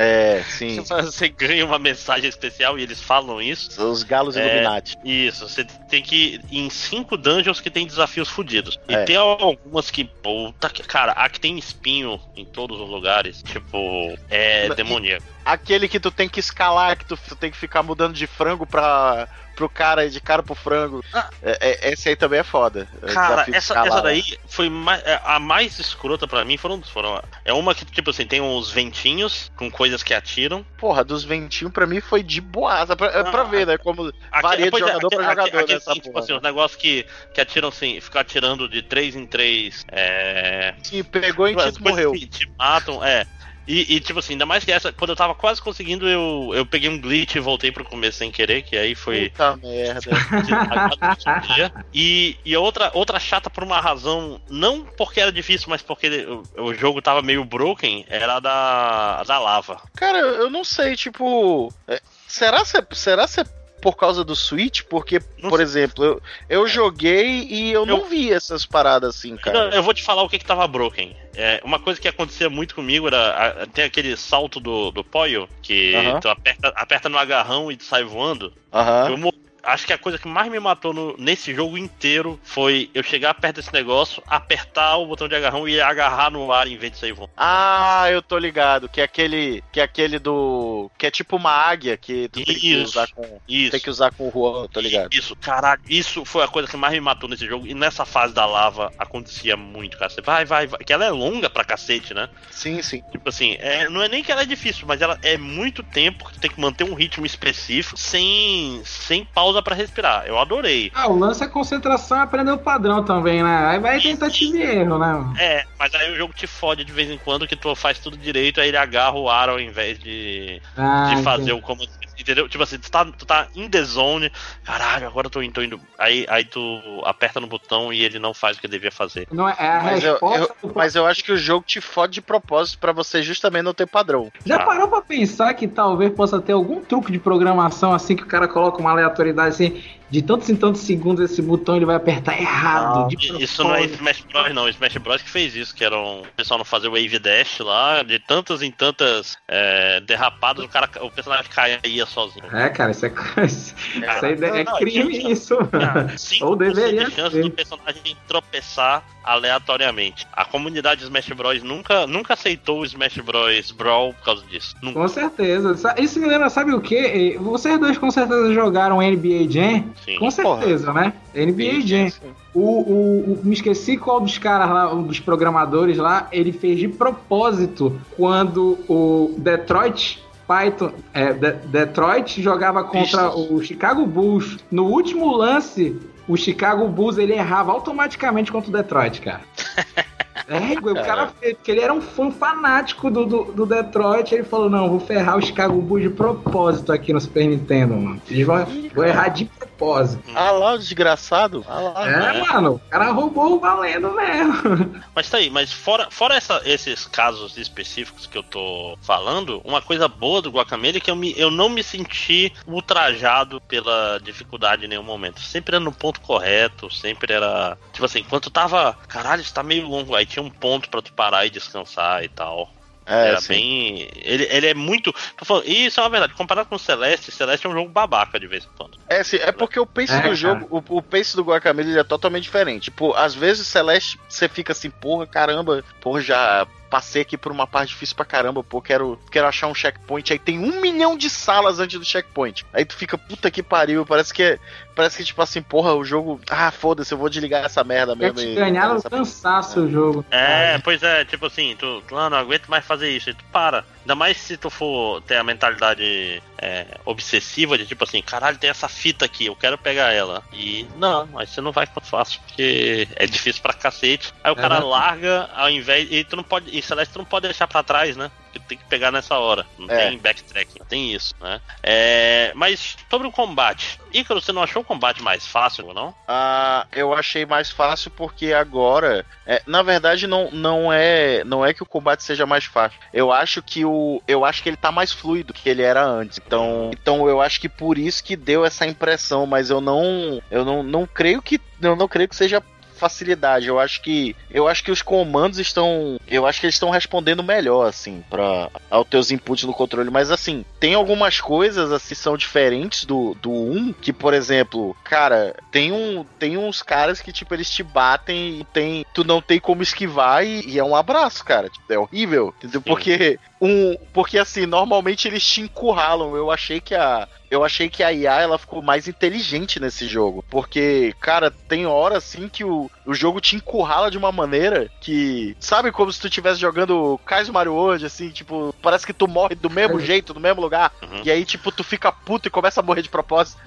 É, sim. Você ganha uma mensagem especial e eles falam isso. Os galos É. Illuminati. Isso, você tem que ir em cinco dungeons que tem desafios fodidos. E É. tem algumas que, puta que. Cara, a que tem espinho em todos os lugares, tipo, é Mas- demoníaco. Aquele que tu tem que escalar, que tu tem que ficar mudando de frango pra, pro cara e de cara pro frango. Ah. É, é- esse aí também é foda. É Cara, essa, escalar essa lá. daí foi mais, é, a mais escrota pra mim. Foram, foram. É uma que, tipo assim, tem uns ventinhos com coisas que atiram. Porra, dos ventinhos pra mim foi de boaça. Pra, é pra Não, ver, né? Como Aqui- varia de é, jogador aqui- pra aqui- jogador aqui, nessa assim, tipo assim, os negócios que, que atiram assim, ficam atirando de 3 em 3. É. Que pegou e Tito coisas morreu. que te matam, é. E, e, tipo assim, ainda mais que essa, quando eu tava quase conseguindo, eu, eu peguei um glitch e voltei pro começo sem querer, que aí foi. Puta merda. E, e outra, outra chata por uma razão, não porque era difícil, mas porque o, o jogo tava meio broken, era a da, da lava. Cara, eu não sei, tipo. é, será se, será se é por causa do Switch? Porque, Não por sei. exemplo, eu, eu joguei e eu, não Eu- vi essas paradas assim, Não, cara. eu vou te falar o que que tava broken. É, uma coisa que acontecia muito comigo era. a- tem aquele salto do, do Poio, que Aham. tu aperta, aperta no agarrão e sai voando. Aham. Eu mo- acho que a coisa que mais me matou no- nesse jogo inteiro foi eu chegar perto desse negócio, apertar o botão de agarrão e agarrar no ar em vez de sair voando. Ah, eu tô ligado. Que é aquele. Que é aquele do. Que é tipo uma águia que tu tem que Isso. usar com. Isso. Tem que usar com o Juan, tô ligado. Isso, caralho, isso foi a coisa que mais me matou nesse jogo. E nessa fase da lava acontecia muito, cara. Você vai, vai, vai. Que ela é longa pra cacete, né? Sim, sim. Tipo assim, é, não é nem que ela é difícil, mas ela é muito tempo que tu tem que manter um ritmo específico sem, sem pausa pra respirar. Eu adorei. Ah, o lance é concentração e aprender o padrão também, né? Aí vai tentativa e erro, né? É, mas aí o jogo te fode de vez em quando que tu faz tudo direito, aí ele agarra o ar ao invés de, Ah, de fazer entendi. o comando. Entendeu? Tipo assim, tu tá, tu tá in the zone, caralho, agora eu tô indo, tô indo. Aí, aí tu aperta no botão e ele não faz o que devia fazer. Não é, é a Mas eu, resposta eu- do mas eu acho que o jogo te fode de propósito pra você justamente não ter padrão. Já Ah. parou pra pensar que talvez possa ter algum truque de programação assim que o cara coloca uma aleatoriedade assim, de tantos em tantos segundos esse botão ele vai apertar errado. Não, Isso não é. Smash Bros, não. Smash Bros que fez isso, que era um o pessoal não fazer Wave Dash lá, de tantas em tantas é, derrapadas, o, cara, o personagem caía sozinho. É, cara, isso é, isso aí Não, é não, crime tinha- isso. Cara, 5% Ou deveria de chance ser. do personagem tropeçar aleatoriamente. A comunidade de Smash Bros nunca, nunca aceitou o Smash Bros Brawl por causa disso. Nunca. Com certeza. Isso me lembra, sabe o quê? Eh, Vocês dois com certeza jogaram NBA Jam? Sim. Com certeza, né? NBA Jam. O, o, o- me esqueci qual dos caras lá, um dos programadores lá, ele fez de propósito quando o Detroit Python, é, De- Detroit jogava contra o Chicago Bulls. No último lance, o Chicago Bulls ele errava automaticamente contra o Detroit, cara. É, o cara fez, porque ele era um fã fanático do, do, do Detroit. Ele falou: Não, vou ferrar o Chicago Bulls de propósito aqui no Super Nintendo, mano. Eles vão, vou errar de propósito. Ah lá, o desgraçado. Ah lá. É, mano, o cara roubou valendo mesmo. Mas tá aí, mas fora, fora essa- esses casos específicos que eu tô falando, uma coisa boa do Guacamele é que eu, me, eu não me senti ultrajado pela dificuldade em nenhum momento. Sempre era no ponto correto, sempre era. Tipo assim, enquanto tava. Caralho, isso tá meio longo. Aí tinha um ponto pra tu parar e descansar e tal. É, era sim. bem. Ele, ele é muito. Tô falando, isso é uma verdade. Comparado com o Celeste, Celeste é um jogo babaca de vez em quando. É, sim, é porque o pace É, do cara. jogo, o, o pace do Guacamole ele é totalmente diferente. Tipo, às vezes Celeste você fica assim, porra, caramba, porra, já passei aqui por uma parte difícil pra caramba, pô, quero, quero achar um checkpoint. Aí tem um milhão de salas antes do checkpoint. Aí tu fica, puta que pariu, parece que é- Parece que, tipo assim, porra, o jogo. Ah, foda-se, eu vou desligar essa merda mesmo. e- ganhar no essa- cansaço o jogo. É, pois é, tipo assim, tu, ah, não aguento mais fazer isso, e tu para. Ainda mais se tu for ter a mentalidade é, obsessiva de tipo assim, caralho, tem essa fita aqui, eu quero pegar ela. E não, aí você não vai tão fácil, porque é difícil pra cacete. Aí o É, cara larga ao invés. E tu não pode. E Celeste tu não pode deixar pra trás, né? Tem que pegar nessa hora. Não É. tem backtracking, tem isso, né? É, mas sobre o combate. Ícaro, você não achou o combate mais fácil ou não? Ah, eu achei mais fácil porque agora, é, na verdade não, não é não é que o combate seja mais fácil. Eu acho que o eu acho que ele tá mais fluido que ele era antes. Então, então eu acho que por isso que deu essa impressão, mas eu não eu não, não creio que eu não creio que seja facilidade. Eu acho que eu acho que os comandos estão, eu acho que eles estão respondendo melhor assim para aos teus inputs no controle, mas assim, tem algumas coisas assim são diferentes do do 1, que por exemplo, cara, tem um tem uns caras que tipo eles te batem e tem tu não tem como esquivar e, e é um abraço, cara. Tipo, é horrível, entendeu? Porque um, porque assim, normalmente eles te encurralam. Eu achei que a eu achei que a IA ela ficou mais inteligente nesse jogo. Porque, cara, tem hora assim que o, o jogo te encurrala de uma maneira que. Sabe como se tu estivesse jogando Kaizo Mario World, assim, tipo, parece que tu morre do mesmo jeito, no mesmo lugar. Uhum. E aí, tipo, tu fica puto e começa a morrer de propósito.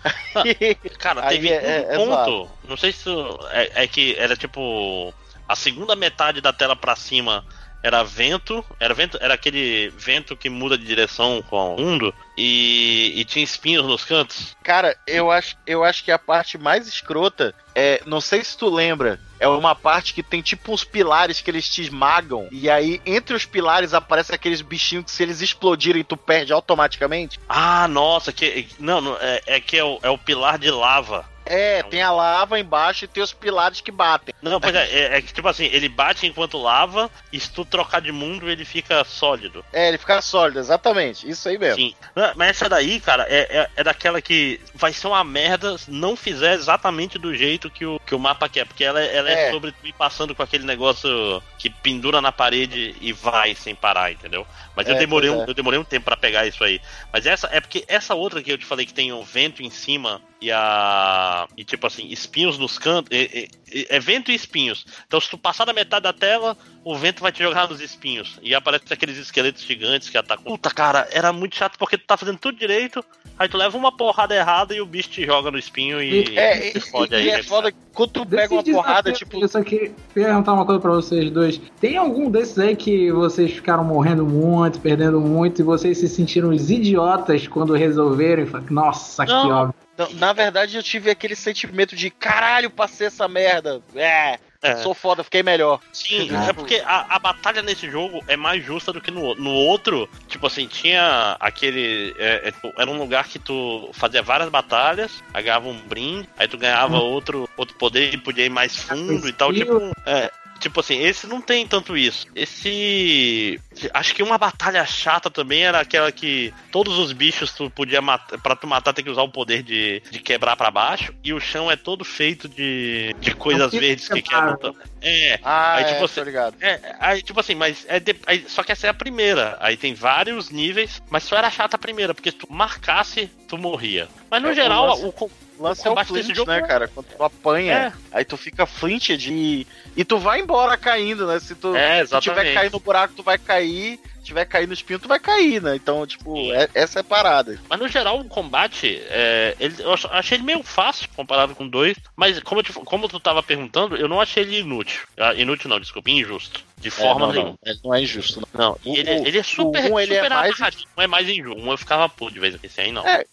cara, teve é, um é, ponto. É não sei se. É, é que era tipo. A segunda metade da tela pra cima era vento, era vento, era aquele vento que muda de direção com o mundo e, e, tinha espinhos nos cantos. Cara, eu acho, eu acho que a parte mais escrota é, não sei se tu lembra, é uma parte que tem tipo uns pilares que eles te esmagam e aí entre os pilares aparecem aqueles bichinhos que se eles explodirem tu perde automaticamente. Ah, nossa, que não, não é, é que é o, é o pilar de lava. É, tem a lava embaixo e tem os pilares que batem. Não, pois é, é, é, que tipo assim, ele bate enquanto lava, e se tu trocar de mundo, ele fica sólido. É, ele fica sólido, exatamente. Isso aí mesmo. Sim. Mas essa daí, cara, é, é, é daquela que vai ser uma merda se não fizer exatamente do jeito que o, que o mapa quer. Porque ela, ela é. é sobre tu ir passando com aquele negócio que pendura na parede e vai sem parar, entendeu? Mas eu, é, demorei um, é. eu demorei um tempo para pegar isso aí. Mas essa é porque essa outra que eu te falei que tem o vento em cima e a. E tipo assim, espinhos nos cantos. É, é, é, vento e espinhos. Então, se tu passar da metade da tela, o vento vai te jogar nos espinhos. E aparece aqueles esqueletos gigantes que atacam. Puta, cara, era muito chato porque tu tá fazendo tudo direito, aí tu leva uma porrada errada e o bicho te joga no espinho e. É, e, e, aí, e é foda quando tu pega uma porrada, tipo. Isso aqui, perguntar uma coisa pra vocês dois. Tem algum desses aí que vocês ficaram morrendo muito, perdendo muito, e vocês se sentiram os idiotas quando resolveram e falaram, nossa, que óbvio. Na verdade, eu tive aquele sentimento de caralho, passei essa merda. É. É. Sou foda, fiquei melhor. Sim, é porque a, a batalha nesse jogo é mais justa do que no, no outro. Tipo assim, tinha aquele. É, é, tipo, era um lugar que tu fazia várias batalhas, ganhava um brinde, aí tu ganhava hum. outro, outro poder e podia ir mais fundo e tal. Tipo, é, Tipo assim, esse não tem tanto isso. Esse. Acho que uma batalha chata também era aquela que todos os bichos tu podia matar. Pra tu matar, tem que usar o poder de, de quebrar para baixo. E o chão é todo feito de, de coisas verdes que quebram também. É. Ah, aí, tipo é, assim, ligado. É, aí, tipo assim, mas é de, aí, só que essa é a primeira. Aí tem vários níveis, mas só era chata a primeira, porque se tu marcasse, tu morria. Mas no é, geral, o, o, lance é o flint, jogo, né, cara? Quando tu apanha, é. aí tu fica flint de. E tu vai embora caindo, né? Se tu é, se tiver caindo no buraco, tu vai cair. Se tiver cair no espinho, tu vai cair, né? Então, tipo, é, essa é a parada. Mas no geral, o combate, é, ele, eu achei ele meio fácil comparado com dois. Mas como, te, como tu tava perguntando, eu não achei ele inútil. Ah, inútil não, desculpa, injusto. De é, forma não, nenhuma. Não, ele não é injusto. Não, não o, ele, ele, é super, um, ele super é mais... não é mais injusto. Um eu ficava puto de vez em quando, esse aí não. É,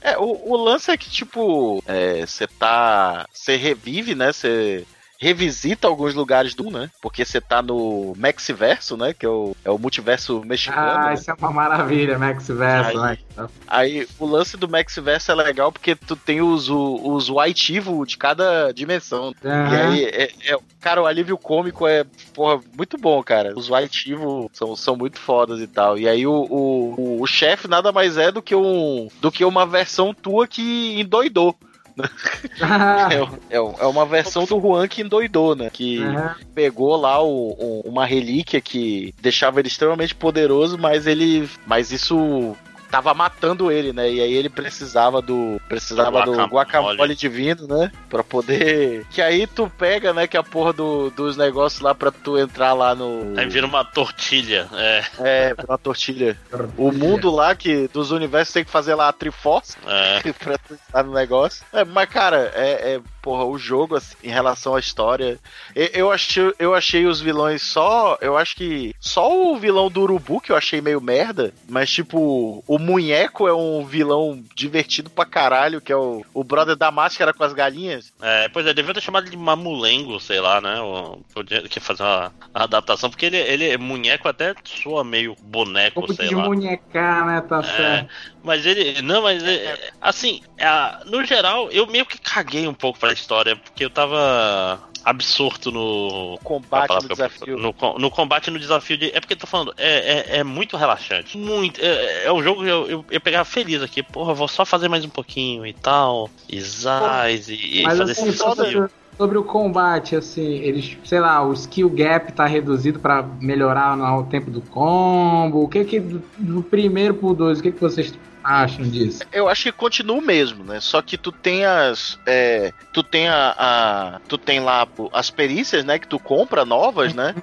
é, o, o lance é que, tipo, você é, tá. Você revive, né? Você revisita alguns lugares do, né? Porque você tá no Maxiverso, né? Que é o, é o multiverso mexicano. Ah, isso é uma maravilha, Maxiverso, aí, né? Aí o lance do Maxiverso é legal porque tu tem os, os, o ativo de cada dimensão. Uhum. E aí, é, é, cara, o alívio cômico é, porra, muito bom, cara. Os ativo são, são muito fodas e tal. E aí o, o, o chefe nada mais é do que, um, do que uma versão tua que endoidou. é, é, é, uma versão do Juan que endoidou, né? Que uhum. pegou lá o, o, uma relíquia que deixava ele extremamente poderoso, mas ele. Mas isso tava matando ele, né? E aí ele precisava do precisava guacamole. do guacamole divino, né? Pra poder. Que aí tu pega, né? Que a porra do, dos negócios lá pra tu entrar lá no. Aí vira uma tortilha, é. É, uma tortilha. o mundo lá que dos universos tem que fazer lá a Triforce é. pra tu estar no negócio. É, mas, cara, é, é porra, o jogo, assim, em relação à história. Eu, eu, achei, eu achei os vilões só. Eu acho que só o vilão do Urubu que eu achei meio merda. Mas, tipo, o Munheco é um vilão divertido pra caralho, que é o, o brother da máscara com as galinhas. É, pois é, devia ter chamado de Mamulengo, sei lá, né? Podia que fazer uma, uma, adaptação, porque ele, ele é munheco até soa meio boneco, um sei de lá. munhecar, né? Tá é, certo. Mas ele. Não, mas. assim, é, no geral, eu meio que caguei um pouco pra história, porque eu tava absorto no. Combate no desafio. No, no, combate no desafio de. É porque eu tô falando, é, é, é muito relaxante. Muito. É, é um jogo que eu, eu, eu pegava feliz aqui. Porra, vou só fazer mais um pouquinho e tal. E zaz, e, Mas, fazer assim, esse sobre o combate, assim, eles, sei lá, o skill gap tá reduzido para melhorar no tempo do combo. O que que do, do primeiro pro dois, o que que vocês acham disso? Eu acho que continua o mesmo, né? Só que tu tem as. É, tu tem a, a, Tu tem lá as perícias, né? Que tu compra novas, né?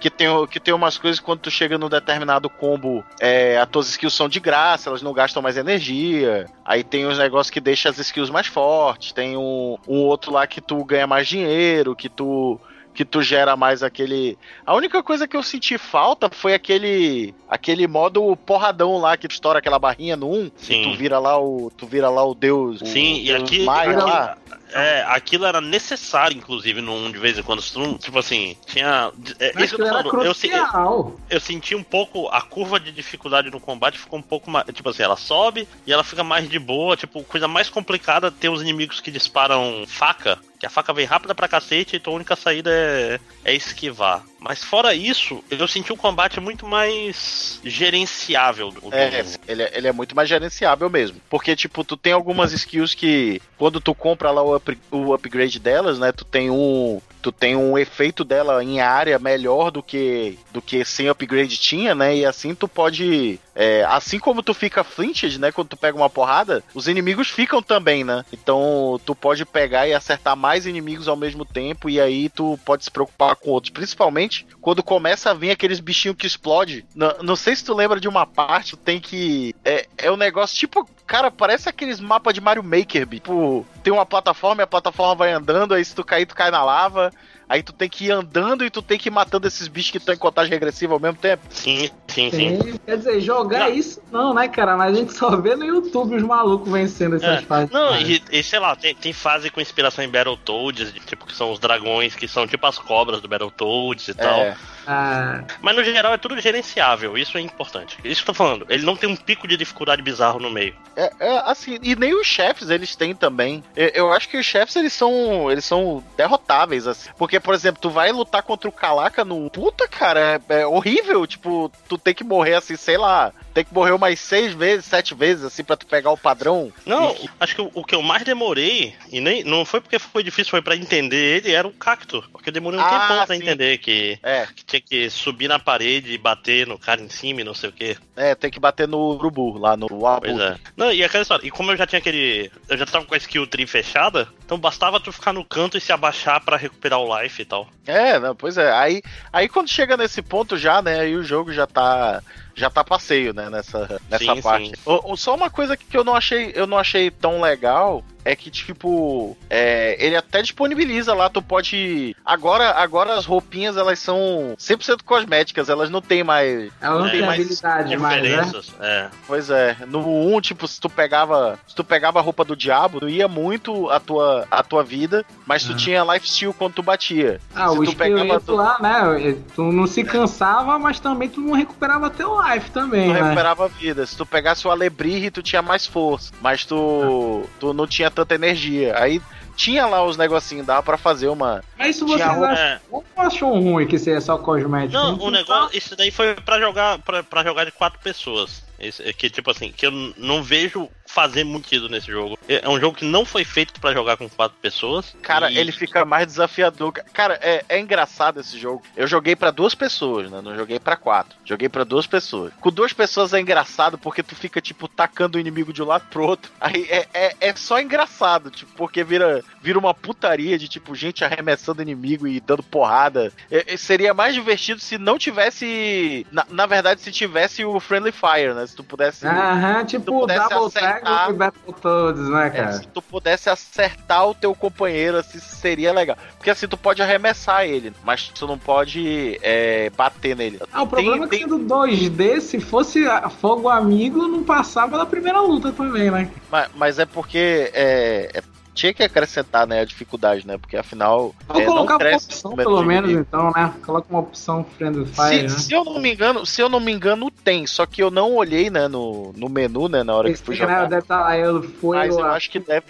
Que tem, que tem umas coisas quando tu chega num determinado combo, é, as tuas skills são de graça, elas não gastam mais energia. Aí tem os negócios que deixam as skills mais fortes. Tem um, um outro lá que tu ganha mais dinheiro, que tu que tu gera mais aquele. A única coisa que eu senti falta foi aquele aquele modo porradão lá que tu estoura aquela barrinha no 1, Sim. tu vira lá o tu vira lá o deus. Sim, o, e aqui, Maia, lá. É, aquilo era necessário, inclusive, 1 de vez em quando. Tipo assim, tinha. É, isso que eu, falando, eu, eu, eu, senti um pouco. A curva de dificuldade no combate ficou um pouco mais. Tipo assim, ela sobe e ela fica mais de boa. Tipo, coisa mais complicada ter os inimigos que disparam faca. Que a faca vem rápida pra cacete e tua única saída é, é esquivar. Mas fora isso, eu senti o combate muito mais gerenciável. Do, é, ele é, ele é muito mais gerenciável mesmo. Porque, tipo, tu tem algumas skills que, quando tu compra lá o, up, o upgrade delas, né, tu tem um tu tem um efeito dela em área melhor do que do que sem upgrade tinha, né? E assim tu pode. É, assim como tu fica flinted, né? Quando tu pega uma porrada, os inimigos ficam também, né? Então tu pode pegar e acertar mais inimigos ao mesmo tempo, e aí tu pode se preocupar com outros. Principalmente quando começa a vir aqueles bichinhos que explode. Não, não sei se tu lembra de uma parte, tem que. É, é um negócio tipo. Cara, parece aqueles mapas de Mario Maker, tipo, tem uma plataforma e a plataforma vai andando, aí se tu cair, tu cai na lava. Aí tu tem que ir andando e tu tem que ir matando esses bichos que estão em contagem regressiva ao mesmo tempo. Sim, sim, sim. sim. Quer dizer, jogar não. isso não, né, cara? Mas a gente só vê no YouTube os malucos vencendo essas é. fases. Não, e, e, sei lá, tem, tem fase com inspiração em Battletoads, tipo, que são os dragões, que são tipo as cobras do Battletoads e é. tal. Ah. Mas no geral é tudo gerenciável, isso é importante. Isso que eu tô falando, ele não tem um pico de dificuldade bizarro no meio. É, é assim, e nem os chefes eles têm também. Eu, eu acho que os chefes eles são eles são derrotáveis, assim. Porque, por exemplo, tu vai lutar contra o Calaca no. Puta, cara, é, é horrível. Tipo, tu tem que morrer assim, sei lá tem que morrer umas seis vezes, sete vezes, assim, pra tu pegar o padrão. Não, e... acho que o, o, que eu mais demorei, e nem não foi porque foi difícil, foi pra entender ele, era o cacto. Porque eu demorei um ah, tempão pra sim. entender que, é. que tinha que subir na parede e bater no cara em cima e não sei o quê. É, tem que bater no urubu, lá no Abu. Pois é. Não, e aquela história, e como eu já tinha aquele. Eu já tava com a skill tree fechada, então bastava tu ficar no canto e se abaixar para recuperar o life e tal. É, não, pois é. Aí, aí quando chega nesse ponto já, né, aí o jogo já tá já tá passeio, né, nessa, nessa sim, parte. Sim. O, o, só uma coisa que eu não achei, eu não achei tão legal é que, tipo, é, ele até disponibiliza lá, tu pode. Agora, agora as roupinhas elas são 100% cosméticas, elas não tem mais. Elas não, tem mais habilidade mais, né? É. Pois é. No 1, tipo, se tu pegava. Se tu pegava a roupa do diabo, tu ia muito a tua, a tua vida, mas tu ah. tinha life steal quando tu batia. Ah, se o tu pegava tu... lá, né? Tu não se cansava, mas também tu não recuperava teu life também. Tu né? recuperava a vida. Se tu pegasse o alebrije, tu tinha mais força. Mas tu, ah. tu não tinha tanta energia. Aí tinha lá os negocinhos, dava pra fazer uma. Mas isso você achou, é... achou ruim que seja só cosmético? Não, o negócio, isso daí foi pra jogar, pra, pra jogar de quatro pessoas. Esse, que, tipo assim, que eu não vejo fazer muito sentido nesse jogo. É, é um jogo que não foi feito para jogar com quatro pessoas. Cara, e... ele fica mais desafiador. Cara, é, é engraçado esse jogo. Eu joguei para duas pessoas, né? Não joguei para quatro. Joguei para duas pessoas. Com duas pessoas é engraçado porque tu fica, tipo, tacando o inimigo de um lado pro outro. Aí é, é, é só engraçado, tipo, porque vira, vira uma putaria de, tipo, gente arremessando inimigo e dando porrada. É, é seria mais divertido se não tivesse. Na, na verdade, se tivesse o Friendly Fire, né? Se tu pudesse. Aham, tipo, Double E Battletoads, né, é, cara? É, se tu pudesse acertar o teu companheiro, assim, seria legal. Porque assim, tu pode arremessar ele, mas tu não pode é, bater nele. Ah, o problema tem, é que sendo 2D, se fosse fogo amigo, não passava da primeira luta também, né? Mas, mas é porque é, é tinha que acrescentar, né, a dificuldade, né? Porque afinal. Vou é, colocar não uma opção, pelo menos, então, né? Coloca uma opção Friendly Fire, se, né? se eu não me engano, se eu não me engano, tem. Só que eu não olhei, né, no, no menu, né, na hora que fui Esse, jogar. deve lá, eu fui Mas eu lá. acho que deve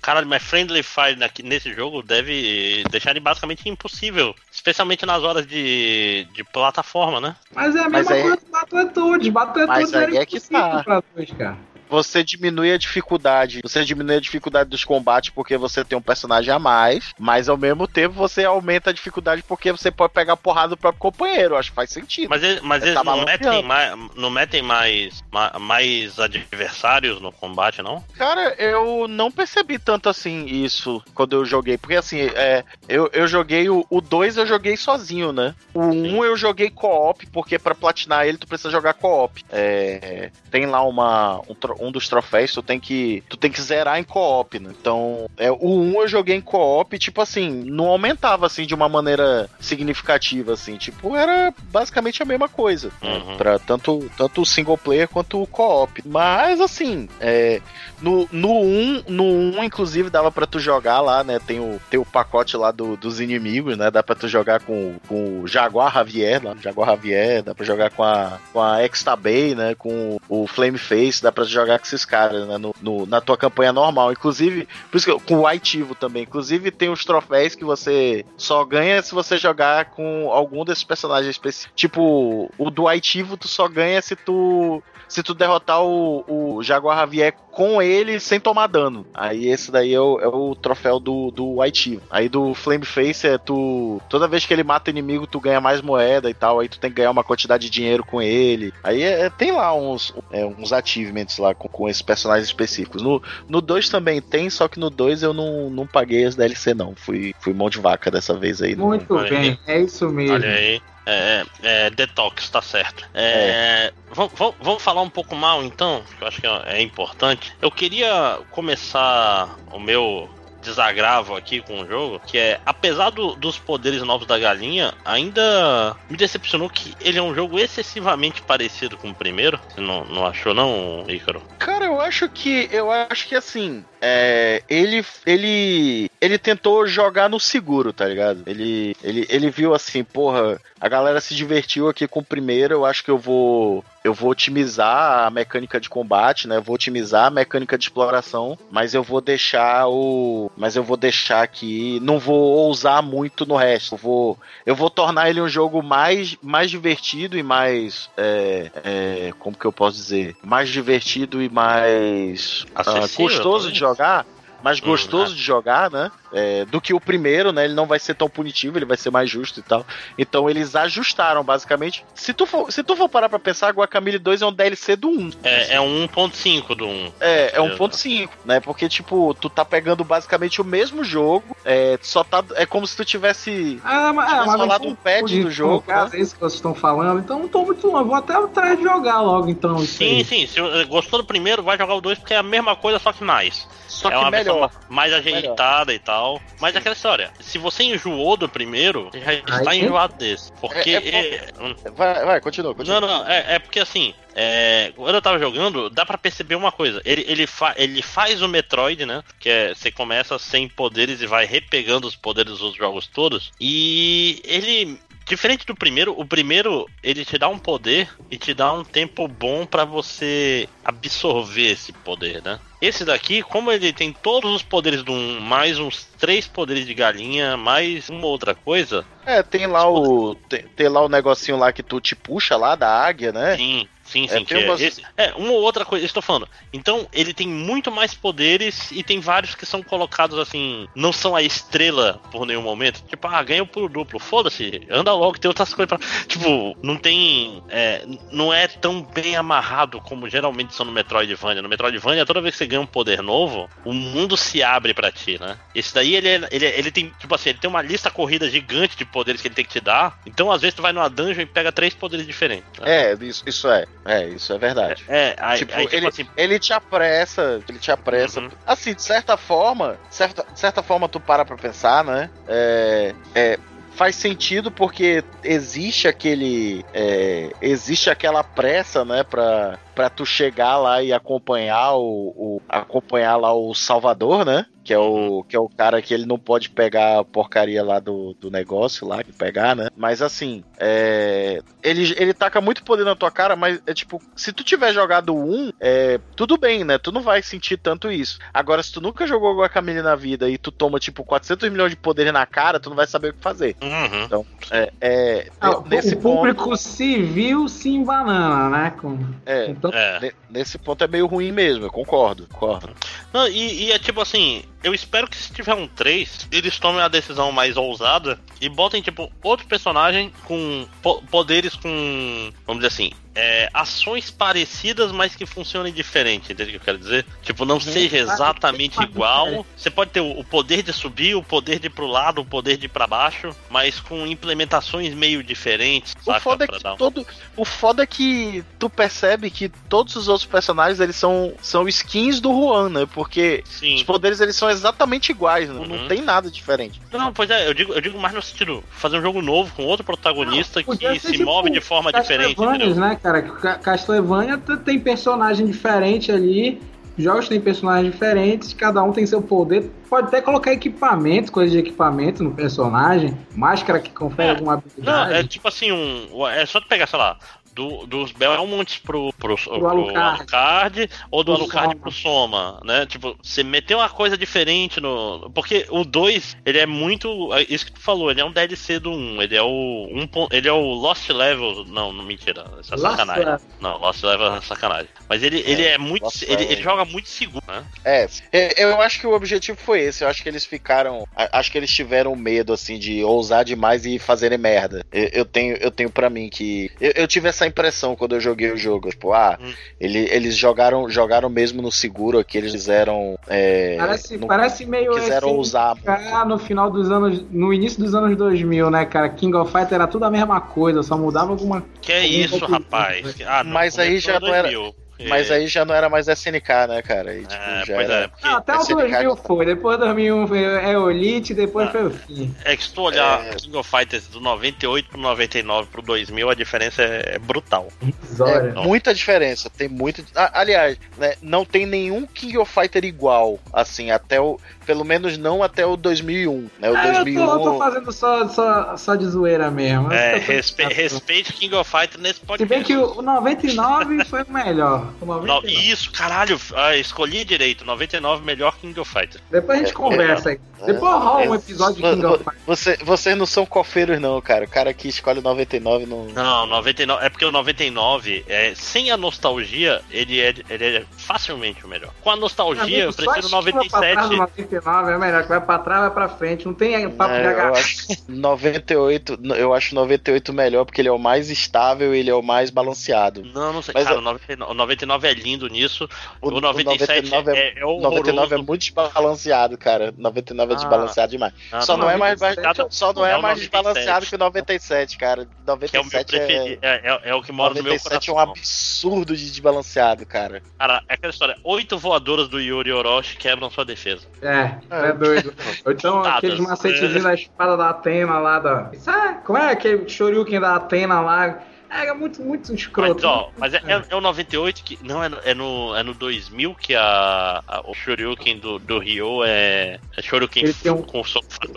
Caralho, mas Friendly Fire nesse jogo deve deixar ele basicamente impossível. Especialmente nas horas de, de plataforma, né? Mas é a Mas mesma aí- coisa do Battletoads. Battletoads Mas aí era é que tá. pra dois, cara. Você diminui a dificuldade. Você diminui a dificuldade dos combates porque você tem um personagem a mais, mas ao mesmo tempo você aumenta a dificuldade porque você pode pegar porrada do próprio companheiro. Acho que faz sentido. Mas, ele- mas eles tá não metem, mais, não metem mais, ma- mais adversários no combate, não? Cara, eu não percebi tanto assim isso quando eu joguei. Porque assim, é, eu, eu joguei o 2 eu joguei sozinho, né? O 1 um eu joguei co-op, porque pra platinar ele tu precisa jogar co-op. É, tem lá uma, um, um dos troféus, tu tem que. Tu tem que zerar em co-op, né? Então, é, o 1 um eu joguei em co-op, tipo assim, não aumentava assim de uma maneira significativa, assim. Tipo, era basicamente a mesma coisa. Uhum. Pra tanto, tanto o single player quanto o co-op. Mas assim, é, no, no 1, no 1, inclusive, dava pra tu jogar lá, né? Tem o, tem o pacote lá do- dos inimigos, né? Dá pra tu jogar com, com o Jaguar Javier lá, Jaguar Javier, dá pra jogar com a, com a Exta Bay, né? Com o Flame Face, dá pra jogar com esses caras, né? No, no- na tua campanha normal. Inclusive, por isso que eu- com o Aitivo também. Inclusive, tem os troféus que você só ganha se você jogar com algum desses personagens específicos. Tipo, o do Aitivo tu só ganha se tu se tu derrotar o, o Jaguar Javier com ele sem tomar dano. Aí esse daí é o, é o troféu do, do Evil. Aí do Flame Face é tu. Toda vez que ele mata inimigo, tu ganha mais moeda e tal. Aí tu tem que ganhar uma quantidade de dinheiro com ele. Aí é- é- tem lá uns, é, uns achievements lá com, com esses personagens específicos. No, no 2 também tem, só que no 2 eu não, não paguei as DLC, não. Fui, fui mão de vaca dessa vez aí. Muito bem, é isso mesmo. Olha aí. É, é, detox, tá certo. É, Vamos, vamos- vamos falar um pouco mal então, que eu acho que é, é importante. Eu queria começar o meu desagravo aqui com o jogo, que é, apesar do- dos poderes novos da galinha, ainda me decepcionou que ele é um jogo excessivamente parecido com o primeiro. Você não, não achou não, Ícaro? Cara, eu acho que eu acho que assim, é, ele ele ele tentou jogar no seguro, tá ligado? Ele ele ele viu assim, porra, a galera se divertiu aqui com o primeiro, eu acho que eu vou eu vou otimizar a mecânica de combate, né? Eu vou otimizar a mecânica de exploração, mas eu vou deixar o mas eu vou deixar aqui, não vou ousar muito no resto. Eu vou eu vou tornar ele um jogo mais mais divertido e mais é, é, como que eu posso dizer, mais divertido e mais Acessível, gostoso talvez? de jogar, mais Hum, gostoso de jogar, né? É, do que o primeiro, né? Ele não vai ser tão punitivo, ele vai ser mais justo e tal. Então eles ajustaram, basicamente. Se tu for, se tu for parar pra pensar, Guacamole 2 é um DLC do 1. É, é um 1.5 do 1. É, é Beleza. 1.5, né? Porque, tipo, tu tá pegando basicamente o mesmo jogo, é, só tá. É como se tu tivesse. Ah, mas, Tivesse rolado não um patch do jogo, No caso, é isso que vocês estão falando. Então não tô muito longe. Vou até atrás de jogar logo, então. Sim, aí. sim. Se eh, gostou do primeiro, vai jogar o 2 porque é a mesma coisa, só que mais. Só é que uma melhor. mais ajeitada e tal. Mas é aquela história, se você enjoou do primeiro, já está Aí- enjoado desse. Porque. É- é é- hum, Vai, vai, continua, continua. não, não, é, é porque assim, é, quando eu tava jogando, dá pra perceber uma coisa. Ele, ele, fa, ele faz o Metroid, né? Que é você começa sem poderes e vai repegando os poderes dos outros jogos todos. E ele. Diferente do primeiro, o primeiro ele te dá um poder e te dá um tempo bom pra você absorver esse poder, né? Esse daqui, como ele tem todos os poderes do um, mais uns três poderes de galinha, mais uma outra coisa, É, tem lá o. Tem, tem lá o negocinho lá que tu te puxa lá da águia, né? Sim, sim, É, sim. que tem é, umas- esse- é, uma ou outra coisa, estou falando. Então, ele tem muito mais poderes e tem vários que são colocados assim, não são a estrela por nenhum momento. Tipo, ah, ganha o pulo duplo, foda-se, anda logo, tem outras coisas pra. Tipo, não tem. é, não é tão bem amarrado como geralmente são no Metroidvania. No Metroidvania, toda vez que você ganha um poder novo, o mundo se abre pra ti, né? Esse daí, ele, é- ele, é- ele tem, tipo assim, ele tem uma lista corrida gigante de poderes que ele tem que te dar. Então, às vezes, tu vai numa dungeon e pega três poderes diferentes. né? É, isso, isso é. É, isso é verdade. É, aí, tipo, aí, tipo ele, assim, ele te apressa, ele te apressa. Uhum. Assim, de certa forma, certa, de certa forma tu para pra pensar, né? É, é, faz sentido porque existe aquele, é, existe aquela pressa, né, pra, pra tu chegar lá e acompanhar o, o acompanhar lá o Salvador, né? Que é, o, que é o cara que ele não pode pegar a porcaria lá do, do negócio lá, que pegar, né? Mas assim, é, ele, ele taca muito poder na tua cara, mas é tipo, se tu tiver jogado um, é, tudo bem, né? Tu não vai sentir tanto isso. Agora, se tu nunca jogou Guacamole na vida e tu toma, tipo, 400 milhões de poder na cara, tu não vai saber o que fazer. Uhum. Então, é, é Ah, nesse o público ponto. civil se embanana, né? Com, É, então, É. ne- nesse ponto é meio ruim mesmo, eu concordo, concordo. Não, e, e é tipo assim, eu espero que se tiver um 3, eles tomem a decisão mais ousada e botem, tipo, outro personagem com po- poderes com, vamos dizer assim, é, ações parecidas, mas que funcionem diferente, entende o que eu quero dizer? Tipo, não seja exatamente igual. Você pode ter o poder de subir, o poder de ir pro lado, o poder de ir pra baixo, mas com implementações meio diferentes, O saca? foda, é que um- todo, o foda é que tu percebe que todos os outros personagens eles são, são skins do Juan, né? Porque Sim. os poderes eles são exatamente iguais, né? Uhum. não tem nada diferente. Não, pois é, eu digo, eu digo mais no sentido, fazer um jogo novo com outro protagonista Não, que se tipo move de forma diferente, né, cara? Castlevania tem personagem diferente ali. Jogos têm personagens diferentes, cada um tem seu poder. Pode até colocar equipamento, coisa de equipamento no personagem, máscara que confere É, alguma Não, habilidade. é tipo assim, um. É só tu pegar, sei lá, do, dos Belmonts pro, pro, pro, Alucard. Alucard ou do Pro Alucard Soma. pro Soma, né? Tipo, você meteu uma coisa diferente no. Porque o 2, ele é muito. é Isso que tu falou, ele é um DLC do 1. Ele é o. Um, ele é o Lost Level. Não, não mentira. Isso é Lost sacanagem. Level. Não, Lost Level é sacanagem. Mas ele, ele é muito. Lost Ele, ele joga muito seguro, né? É, é, eu acho que o objetivo foi esse. Eu acho que eles ficaram. Acho que eles tiveram medo, assim, de ousar demais e fazerem merda. Eu, eu tenho, eu tenho para mim que. Eu, eu tive essa impressão quando eu joguei o jogo. Tipo, ah, Hum. ele- eles jogaram, jogaram mesmo no seguro aqui, eles fizeram. É, Parece, não parece meio quiseram esse- usar. Ah, no final dos anos. No início dos anos 2000, né, cara? King of Fighter era tudo a mesma coisa, só mudava alguma. Que é isso, rapaz. Ah, não, Mas aí já não era- 2000, porque- Mas aí já não era mais SNK, né, cara? E, tipo, É, já pois era... é, porque Ah, até o esse 2000 foi. Depois 2001 foi é o Elite, depois Ah. foi o fim. É que se tu olhar É. King of Fighters do 98 pro 99 pro 2000, a diferença é, é brutal. É muita diferença, tem muito. Ah, aliás, né, não tem nenhum King of Fighter igual, assim, até o. Pelo menos não até o 2001, né? O Ah, eu, tô, 2001. eu tô fazendo só, só, só de zoeira mesmo. É, Eu respe, respeite King of Fighters nesse Se podcast. bem que o 99 foi o melhor. O No- 99. isso, caralho, ah, escolhi direito. 99 melhor King of Fighters. Depois a gente conversa aí. Depois rola um episódio de King of Fighters. Você, vocês não são cofeiros, não, cara. O cara que escolhe 99 não. Não, 99. É porque o 99, é, sem a nostalgia, ele é, ele é facilmente o melhor. Com a nostalgia, eu Amigo, só prefiro esquiva Pra trás, 97. O 99 é melhor, que vai pra trás, vai pra frente. Não tem papo de É, eu agarrar. acho 98, eu acho 98 melhor porque ele é o mais estável e ele é o mais balanceado. Não, não sei. Mas cara, eu- o 99, o 99 é lindo nisso. O, O, 97 99 é, é O horroroso. 99 é muito desbalanceado, cara. 99 é Ah. desbalanceado demais. Ah, só não, é mais, 97 mais- só não é, é o mais 97. desbalanceado que o 97, cara. Que é o meu 97 é. É, é, é o que mora no meu 97 é coração. um absurdo de desbalanceado, cara. Cara, é aquela história. Oito voadoras do Yuri Orochi quebram sua defesa. É, é doido. Ou então Dadas. aqueles macetezinhos da espada da Atena lá da. Sabe, como é aquele Shoryuken da Atena lá? É, é muito, muito escroto. Mas, ó, mas é, é, é o 98 que. Não, é no, é no, é no 2000 que a, a- o Shoryuken do, do Ryo é. É Shoryuken um- com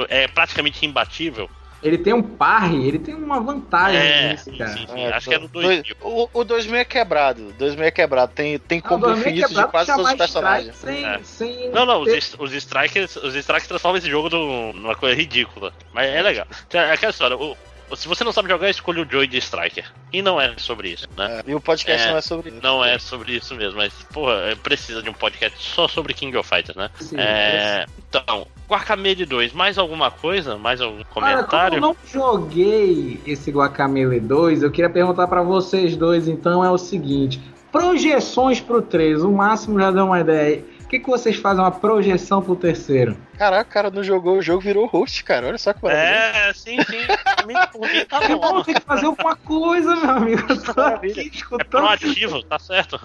é praticamente imbatível. Ele tem um parry, ele tem uma vantagem É, sim, cara. sim, sim. É, Acho que é no dois- 2000. O, o 2000 é quebrado. 2000 é quebrado. Tem, tem o combo é infinito de quebrado quase todos os personagens. Sem, É. sem Não, não, os, ter- est- os strikers, os strikers transformam esse jogo num- numa coisa ridícula. Mas é legal. É aquela história, o- se você não sabe jogar, escolha o Joy de Striker. E não é sobre isso, né? É, E o podcast É, não é sobre isso. Não é sobre isso mesmo, mas, porra, é, precisa de um podcast só sobre King of Fighters, né? Sim, É, então, Guacamele 2, mais alguma coisa? Mais algum Olha, como eu comentário? não joguei esse Guacamele 2, eu queria perguntar pra vocês dois, então, é o seguinte. Projeções pro 3, o máximo já deu uma ideia. O que, que vocês fazem uma projeção pro terceiro? Caraca, o cara não jogou o jogo, virou host, cara. Olha só que maravilha. É, sim, sim. Por mim, por mim tá bom. Tem que fazer alguma coisa, meu amigo. Eu tô aqui escutando. É proativo, tá certo.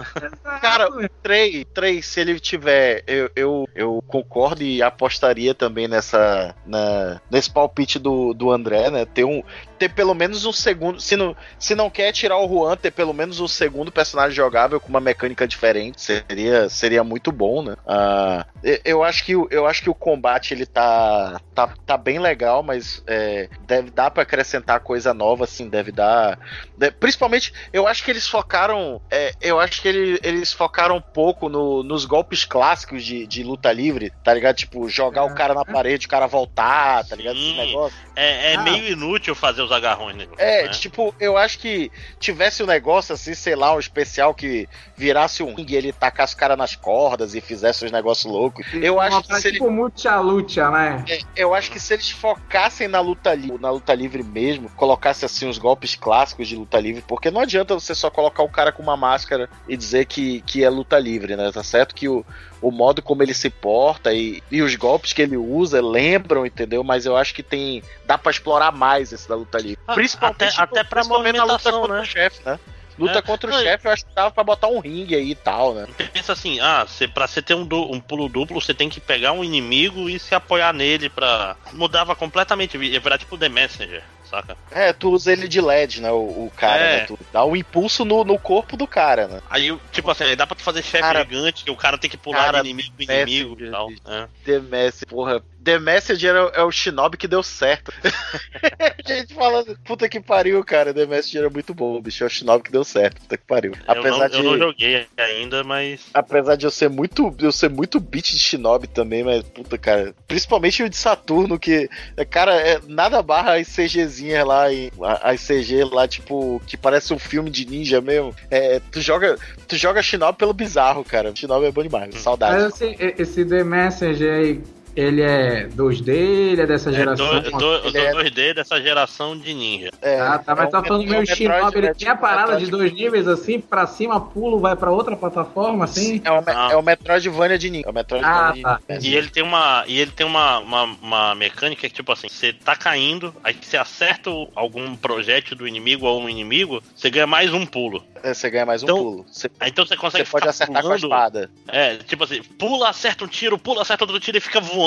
Cara, o Trey, Trey, se ele tiver, eu, eu, eu concordo e apostaria também nessa, na, nesse palpite do, do André, né? Ter um, ter pelo menos um segundo. Se não, se não quer tirar o Juan, ter pelo menos um segundo personagem jogável com uma mecânica diferente seria, seria muito bom, né? Uh, eu, acho que, eu acho que o combate ele tá, tá, tá bem legal, mas é, deve dar para acrescentar coisa nova, assim, deve dar. principalmente, eu acho que eles focaram. É, eu acho que ele, eles focaram um pouco no, nos golpes clássicos de, de luta livre, tá ligado? Tipo, jogar o cara na parede, o cara voltar, tá ligado? Esse negócio. É, é ah. meio inútil fazer os agarrões, né? É, né? tipo, eu acho que tivesse um negócio assim, sei lá, um especial que virasse um ring e ele tacasse o cara nas cordas e fizesse os negócios loucos. Eu acho que tipo ele... luta, né? É, eu acho que se eles focassem na luta livre, na luta livre mesmo, colocasse assim os golpes clássicos de luta livre, porque não adianta você só colocar o cara com uma máscara e dizer que, que é luta livre, né? Tá certo que o, o modo como ele se porta e, e os golpes que ele usa lembram, entendeu? Mas eu acho que tem. dá para explorar mais esse da luta livre. Ah, principalmente, até, até pra movimentação, na luta né? o chefe, né? Luta é, contra o chefe, eu acho que dava pra botar um ringue aí e tal, né? Pensa assim, ah, cê, pra você ter um, um pulo duplo, você tem que pegar um inimigo e se apoiar nele pra. Mudava completamente, ia virar tipo The Messenger saca? É, tu usa ele de LED, né? O, o cara, é. né? Tu dá um impulso no, no corpo do cara, né? Aí, tipo assim, dá pra tu fazer chefe gigante, que o cara tem que pular cara, inimigo inimigo e tal. É. The Messi, porra, The Messenger é, é o Shinobi que deu certo. gente falando, puta que pariu, cara. The Messenger é muito bom, bicho. É o Shinobi que deu certo, puta que pariu. Apesar eu não, de. Eu não joguei ainda, mas. Apesar de eu ser muito. Eu ser muito beat de Shinobi também, mas, puta, cara. Principalmente o de Saturno, que. Cara, é nada barra as CGzinhas lá, em, as CG lá, tipo, que parece um filme de ninja mesmo. É, tu joga. Tu joga Shinobi pelo bizarro, cara. Shinobi é bom demais. Saudade. Mas assim, esse The Messenger aí ele é 2D, ele é dessa geração. É, do, do, ele é 2D dessa geração de ninja. É, ah, tá, mas é tá falando meio Shinobi, ele tem a parada de dois níveis assim, pra cima, pulo, vai pra outra plataforma, assim? É o, é o Metroidvania de ninja. É o Metroidvania ah, tá. E ele tem uma. E ele tem uma, uma, uma, mecânica que, tipo assim, você tá caindo, aí você acerta algum projétil do inimigo ou um inimigo, você ganha mais um pulo. É, você ganha mais um então, pulo. Você, então você consegue você pode acertar pulando, com a espada. É, tipo assim, pula, acerta um tiro, pula, acerta outro tiro e fica voando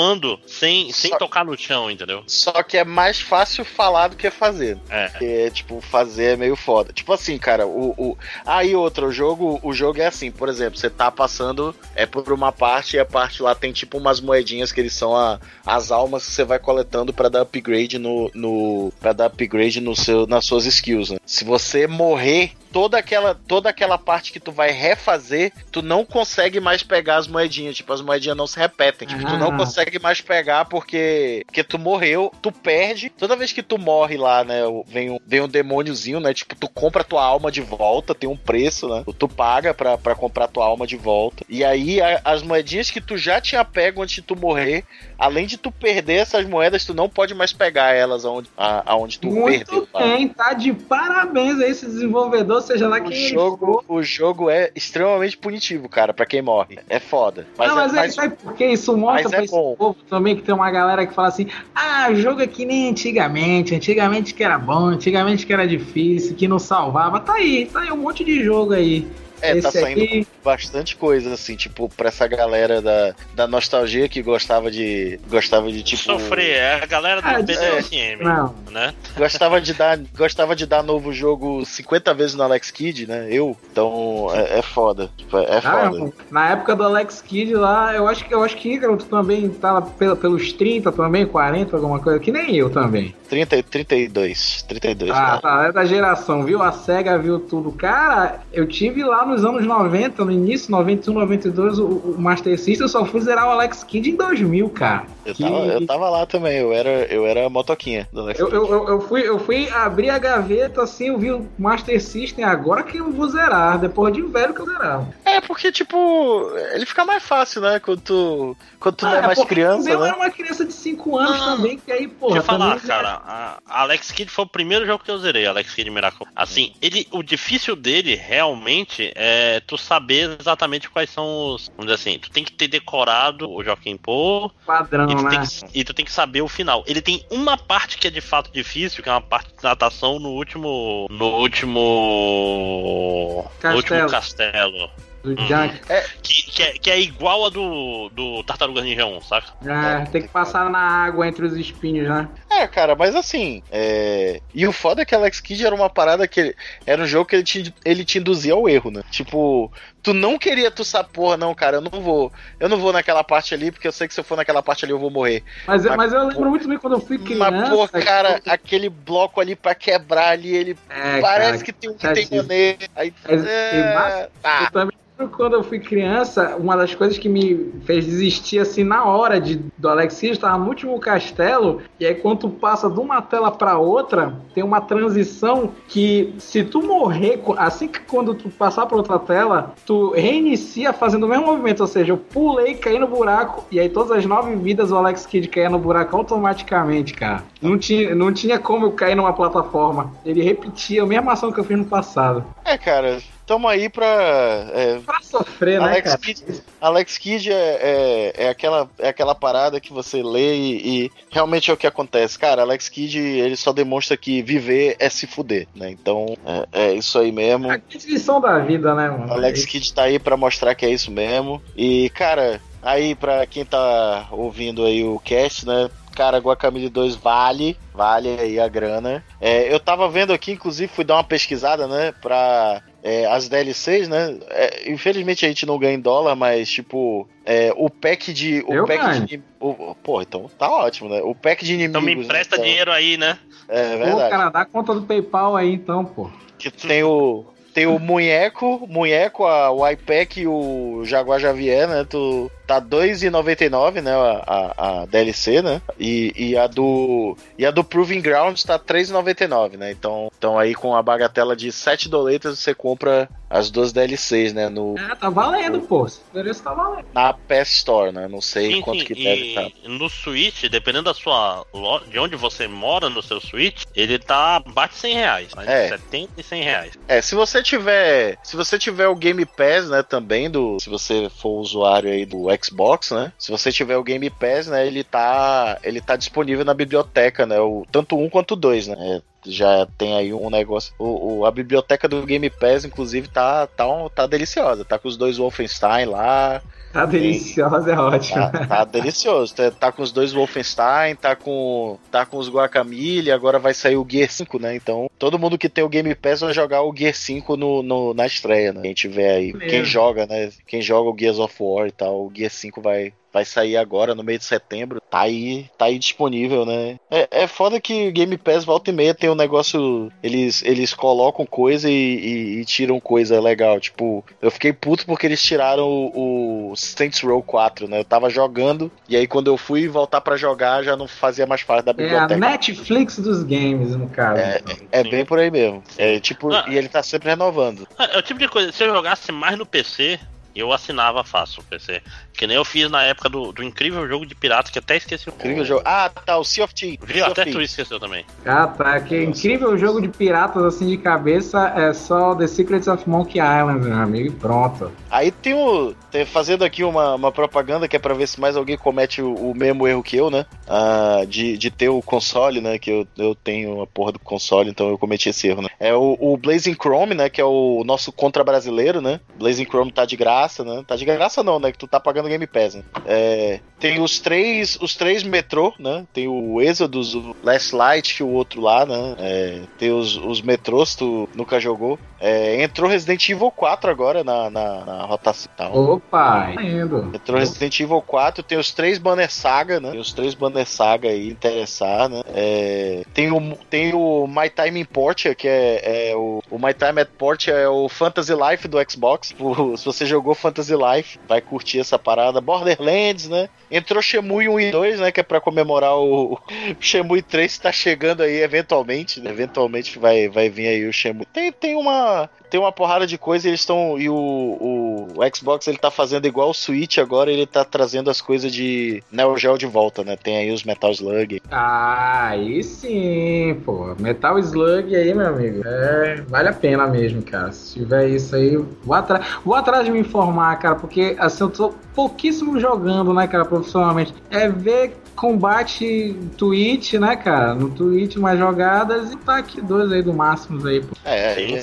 sem, sem só, tocar no chão, entendeu? Só que é mais fácil falar do que fazer. É. Porque, tipo, fazer é meio foda. Tipo assim, cara, o. o... Aí outro, o jogo, o jogo é assim, por exemplo, você tá passando é por uma parte e a parte lá tem tipo umas moedinhas que eles são a, as almas que você vai coletando para dar upgrade no. no para dar upgrade no seu, nas suas skills, né? Se você morrer toda aquela, toda aquela parte que tu vai refazer, tu não consegue mais pegar as moedinhas. Tipo, as moedinhas não se repetem. Tipo, tu não ah. consegue mais pegar porque, porque tu morreu, tu perde. Toda vez que tu morre lá, né, vem um, vem um demôniozinho, né? Tipo, tu compra tua alma de volta, tem um preço, né? Tu paga pra, pra comprar tua alma de volta. E aí, a, as moedinhas que tu já tinha pego antes de tu morrer, além de tu perder essas moedas, tu não pode mais pegar elas aonde, a, aonde tu Muito perdeu. Muito bem, tá de parabéns a esse desenvolvedor seja lá o quem jogo, O jogo é extremamente punitivo, cara, para quem morre. É foda. Mas não, mas é, mas, sabe por que isso mostra pra é esse bom. povo também que tem uma galera que fala assim: ah, jogo é que nem antigamente, antigamente que era bom, antigamente que era difícil, que não salvava. Tá aí, tá aí um monte de jogo aí. É, tá Esse tá saindo aqui... bastante coisa, assim, tipo, pra essa galera da, da nostalgia que gostava de. Gostava de, tipo. Sofrer, é a galera do ah, BDSM, é, né? Gostava de, dar, gostava de dar novo jogo 50 vezes no Alex Kidd, né? Eu. Então, é, é foda. Tipo, é ah, foda. na época do Alex Kidd lá, eu acho que eu acho que Ícaro, tu também tava pelos 30 também, 40, alguma coisa, que nem eu também. 30, 32. 32. Ah, né? tá. É da geração, viu? A SEGA viu tudo. Cara, eu tive lá nos anos 90, no início, 91, 92, o, o Master System, eu só fui zerar o Alex Kidd em 2000, cara. Eu, que... tava, eu tava lá também, eu era, eu era motoquinha do Alex eu, Kidd. Eu, eu, fui, eu fui abrir a gaveta assim, eu vi o Master System, agora que eu vou zerar, depois de velho que eu zerava. É, porque, tipo, ele fica mais fácil, né? Quando tu, quando tu ah, não é mais criança. Eu né? era uma criança de 5 anos Não, também, que aí, porra. Deixa eu falar, cara. A Alex Kidd foi o primeiro jogo que eu zerei, Alex Kidd Miracle. Assim, ele, o difícil dele realmente é tu saber exatamente quais são os. Vamos dizer assim, tu tem que ter decorado o Joaquim Pô Padrão, e, tu né? tem que, e tu tem que saber o final. Ele tem uma parte que é de fato difícil, que é uma parte de natação no último. No último. No último castelo. Do Uhum. Junk. Que, que, é, que é igual a do, do Tartaruga Ninja 1, saca? É, tem que passar na água entre os espinhos, né? É, cara, mas assim. É... E o foda é que Alex Kidd era uma parada que. ele- Era um jogo que ele te, ele te induzia ao erro, né? Tipo, tu não queria tu porra, não, cara, eu não vou. Eu não vou naquela parte ali, porque eu sei que se eu for naquela parte ali eu vou morrer. Mas, Mas, mas eu lembro muito bem quando eu fui criança. Mas, porra, cara, que- aquele bloco ali pra quebrar ali, ele É, parece cara, que tem um chatíssimo. tem nele. Aí. Mas- é, mas- Eu tá. também lembro quando eu fui criança, uma das coisas que me fez desistir assim na hora de, do Alexis estava no último castelo, e aí quando tu passa de uma tela para outra, tem uma transição que se tu morrer, assim que quando tu passar para outra tela, tu reinicia fazendo o mesmo movimento, ou seja, eu pulei, caí no buraco, e aí todas as nove vidas o Alex Kidd caía no buraco automaticamente, cara. Não tinha, não tinha como eu cair numa plataforma. Ele repetia a mesma ação que eu fiz no passado. É, cara, tamo aí pra. é, Pra sofrer, né, Alex cara? Kidd, Alex Kidd é, é, é aquela, é aquela parada que você lê e, e realmente é o que acontece. Cara, Alex Kidd, ele só demonstra que viver é se fuder, né? Então, é, é isso aí mesmo. A lição da vida, né, mano? Alex Kidd tá aí pra mostrar que é isso mesmo. E, cara, aí pra quem tá ouvindo aí o cast, né? Cara, Guacamole 2 vale, vale aí a grana. É, eu tava vendo aqui, inclusive, fui dar uma pesquisada, né? Pra é, as DLCs, né? É, infelizmente a gente não ganha em dólar, mas, tipo, é, o pack de. O Eu pack ganho. de. O, pô, então tá ótimo, né? O pack de inimigos. Então me né, empresta então- dinheiro aí, né? É Pô, verdade. cara, dá conta do PayPal aí então, pô. Que tem o. Tem o Munheco, Munheco, a, o iPack e o Jaguar Javier, né? Tu, tá 2,99, né? A, a, a DLC, né? E, e a do. E a do Proving Grounds tá 3,99, né? Então, então aí com a bagatela de 7 doletas você compra as duas DLCs, né? No, É, tá valendo, pô. Esse preço tá valendo. na PS Store, né? Não sei Sim, quanto sim, que e deve estar. no Switch, dependendo da sua de onde você mora no seu Switch, ele tá bate 100 reais, É. 70 e 100 reais. É, se você tiver, se você tiver o Game Pass, né, também do, se você for usuário aí do Xbox, né, se você tiver o Game Pass, né, ele tá, ele tá disponível na biblioteca, né, o, tanto um quanto dois, né. É, já tem aí um negócio. O, o- a biblioteca do Game Pass, inclusive, tá, tá, um- tá deliciosa. Tá com os dois Wolfenstein lá. Tá deliciosa, é ótimo. Tá, tá delicioso. Tá, tá com os dois Wolfenstein, tá com, tá com os Guacamole, agora vai sair o Gear 5, né? Então, todo mundo que tem o Game Pass vai jogar o Gear 5 no, no- na estreia, né? Quem tiver aí, Mesmo. quem joga, né? Quem joga o Gears of War e tal, o Gear 5 vai, vai sair agora no mês de setembro. Tá aí, tá aí disponível, né? É, é foda que o Game Pass volta e meia tem um negócio. Eles, eles colocam coisa e, e- e tiram coisa legal. Tipo, eu fiquei puto porque eles tiraram o, o Saints Row 4, né? Eu tava jogando e aí quando eu fui voltar pra jogar já não fazia mais parte da É a biblioteca. Netflix dos games, no caso. É, é bem por aí mesmo. É tipo, Ah. e ele tá sempre renovando. É, é o tipo de coisa, se eu jogasse mais no PC, eu assinava fácil o PC. Que nem eu fiz na época do, do incrível jogo de pirata, que até esqueci o Incrível jogo. Ah, tá, o Sea of Thieves. Viu? Até tu esqueceu também. Ah, tá. Que incrível jogo de piratas assim de cabeça é só The Secrets of Monkey Island, meu amigo, e pronto. Aí tem o. tem- fazendo aqui uma, uma propaganda que é pra ver se mais alguém comete o, o mesmo erro que eu, né? Ah, de, de ter o console, né? Que eu, eu tenho a porra do console, então eu cometi esse erro, né? É o, o Blazing Chrome, né? Que é o nosso contra brasileiro, né? Blazing Chrome tá de graça, né? Tá de graça não, né? Que tu tá pagando Game Pass, né? É, tem os três, os três metrô, né? Tem o Exodus, o Last Light, que o outro lá, né? É, tem os, os metrôs, tu nunca jogou. É, entrou Resident Evil 4 agora na, na, na rotação. Opa, tá indo. Entrou Resident Evil 4, tem os três Banner Saga, né? Tem os três Banner Saga aí, interessar, né? É, tem, o, tem o My Time in Portia, que é, é o, o My Time at Portia é o Fantasy Life do Xbox. O- se você jogou Fantasy Life, vai curtir essa parada. Borderlands, né? Entrou Shemui 1 e 2, né? Que é pra comemorar o, Shemui 3 tá chegando aí eventualmente, né? Eventualmente vai, vai vir aí o Shemui. Tem, tem uma tem uma porrada de coisa eles estão. E o, o, o, Xbox ele tá fazendo igual o Switch agora, ele tá trazendo as coisas de Neo Geo de volta, né? Tem aí os Metal Slug. Ah, aí sim, pô. Metal Slug aí, meu amigo. É, vale a pena mesmo, cara. Se tiver isso aí, vou atrás, vou atrás de me informar, cara, porque assim, eu tô pouquíssimo jogando, né, cara, profissionalmente. É ver combate Twitch, né, cara? No Twitch mais jogadas e tá aqui dois aí do máximo aí, pô. É, sim, é,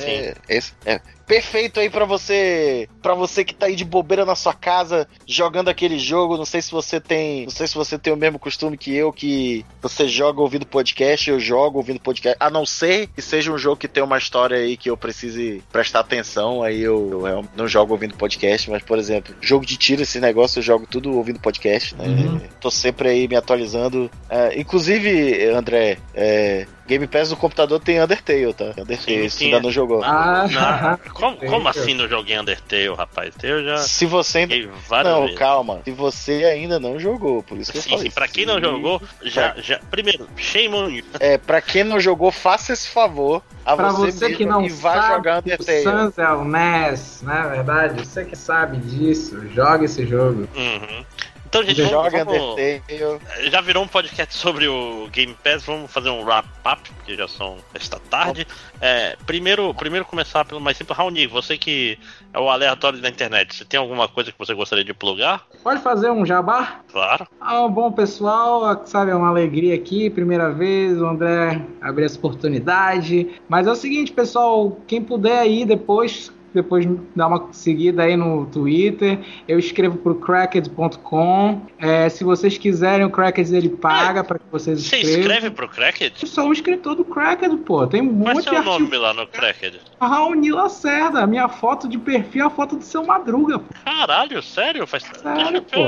sim. É, é, perfeito aí para você, para você que tá aí de bobeira na sua casa jogando aquele jogo. Não sei se você tem, não sei se você tem o mesmo costume que eu que você joga ouvindo podcast, eu jogo ouvindo podcast. A não ser que seja um jogo que tem uma história aí que eu precise prestar atenção, aí eu, eu não jogo ouvindo podcast, mas por exemplo, jogo de tiro esse negócio eu jogo tudo ouvindo podcast, né? Uhum. Tô sempre aí me atualizando. Uh, inclusive, André, é, Game Pass no computador tem Undertale, tá? Undertale, você ainda não jogou. Ah, na, como, como, assim não joguei Undertale, rapaz? Eu já. Se você ainda. Não, vezes. calma. Se você ainda não jogou, por isso que sim, eu falei. Sim, pra quem não jogou, já, já. Primeiro, shame on you. É, pra quem não jogou, faça esse favor a pra você, você que não vá sabe, jogar Undertale. O Sans é o NES, não é verdade? Você que sabe disso, joga esse jogo. Uhum. Então, gente, vamos, vamos, já virou um podcast sobre o Game Pass. Vamos fazer um wrap-up, porque já são esta tarde. É, primeiro, primeiro começar pelo mais simples. Raoni, você que é o aleatório da internet, você tem alguma coisa que você gostaria de plugar? Pode fazer um jabá? Claro. Ah, bom, pessoal, sabe, é uma alegria aqui, primeira vez, o André abriu essa oportunidade. Mas é o seguinte, pessoal, quem puder aí depois depois dá uma seguida aí no Twitter. Eu escrevo pro cracked.com. É, se vocês quiserem, o Cracked ele paga para que vocês escrevam. Você escreve pro Cracked? Eu sou um escritor do Cracked, pô. Tem um Qual monte é o nome lá no Cracked? Raoni Lacerda. Minha foto de perfil é a foto do seu Madruga, pô. Caralho, sério? Faz... Sério, pô.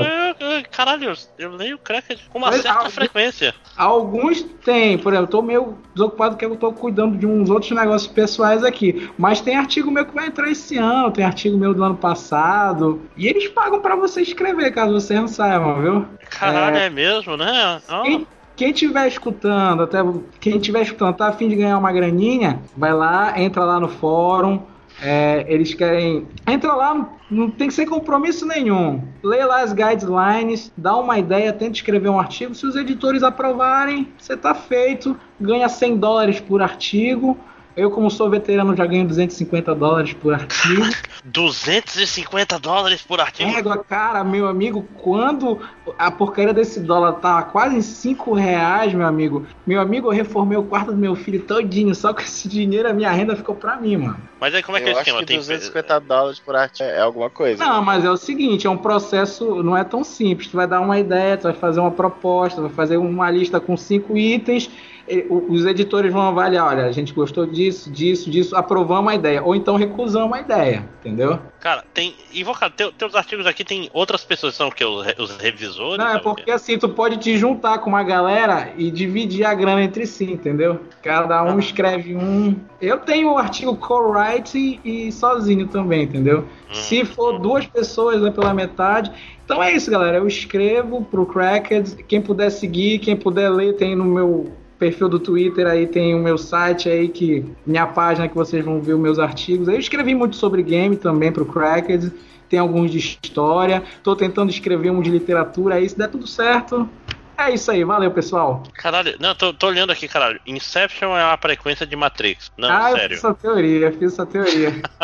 Caralho, eu leio o Cracked com uma Mas, certa frequência. Alguns tem, por exemplo, eu tô meio desocupado porque eu tô cuidando de uns outros negócios pessoais aqui. Mas tem artigo meu que vai entrar esse ano, tem artigo meu do ano passado. E eles pagam para você escrever, caso você não saiba, viu? Caralho, é, é mesmo, né? Oh. Quem, estiver escutando, até quem estiver escutando, tá a fim de ganhar uma graninha, vai lá, entra lá no fórum. É, eles querem. Entra lá, não tem que ser compromisso nenhum. Lê lá as guidelines, dá uma ideia, tenta escrever um artigo. Se os editores aprovarem, você tá feito. Ganha 100 dólares por artigo. Eu, como sou veterano, já ganho 250 dólares por artigo. 250 dólares por artigo? É, cara, meu amigo, quando a porcaria desse dólar tá quase em 5 reais, meu amigo, meu amigo, eu reformei o quarto do meu filho todinho, só com esse dinheiro a minha renda ficou pra mim, mano. Mas aí como é que eu é o esquema? Acho que 250 Tem... dólares por artigo é alguma coisa. Não, mas é o seguinte, é um processo, não é tão simples. Tu vai dar uma ideia, tu vai fazer uma proposta, vai fazer uma lista com cinco itens os editores vão avaliar, olha, a gente gostou disso, disso, disso, aprovamos a ideia, ou então recusamos a ideia, entendeu? Cara, tem. Invocado, teu, teus artigos aqui tem outras pessoas são que os, os revisores? Não, é porque assim, tu pode te juntar com uma galera e dividir a grana entre si, entendeu? Cada um ah. escreve um. Eu tenho o artigo co-write e, e, sozinho também, entendeu? Hum. Se for duas pessoas é pela metade. Então é isso, galera. Eu escrevo pro Cracked. Quem puder seguir, quem puder ler, tem no meu perfil do Twitter aí tem o meu site aí que minha página que vocês vão ver os meus artigos. Eu escrevi muito sobre game também pro Cracked, tem alguns de história, tô tentando escrever um de literatura aí, se der tudo certo. É isso aí, valeu pessoal. Caralho, não, tô, tô olhando aqui, caralho. Inception é uma frequência de Matrix. Não, ah, sério. Eu fiz essa teoria, fiz essa teoria.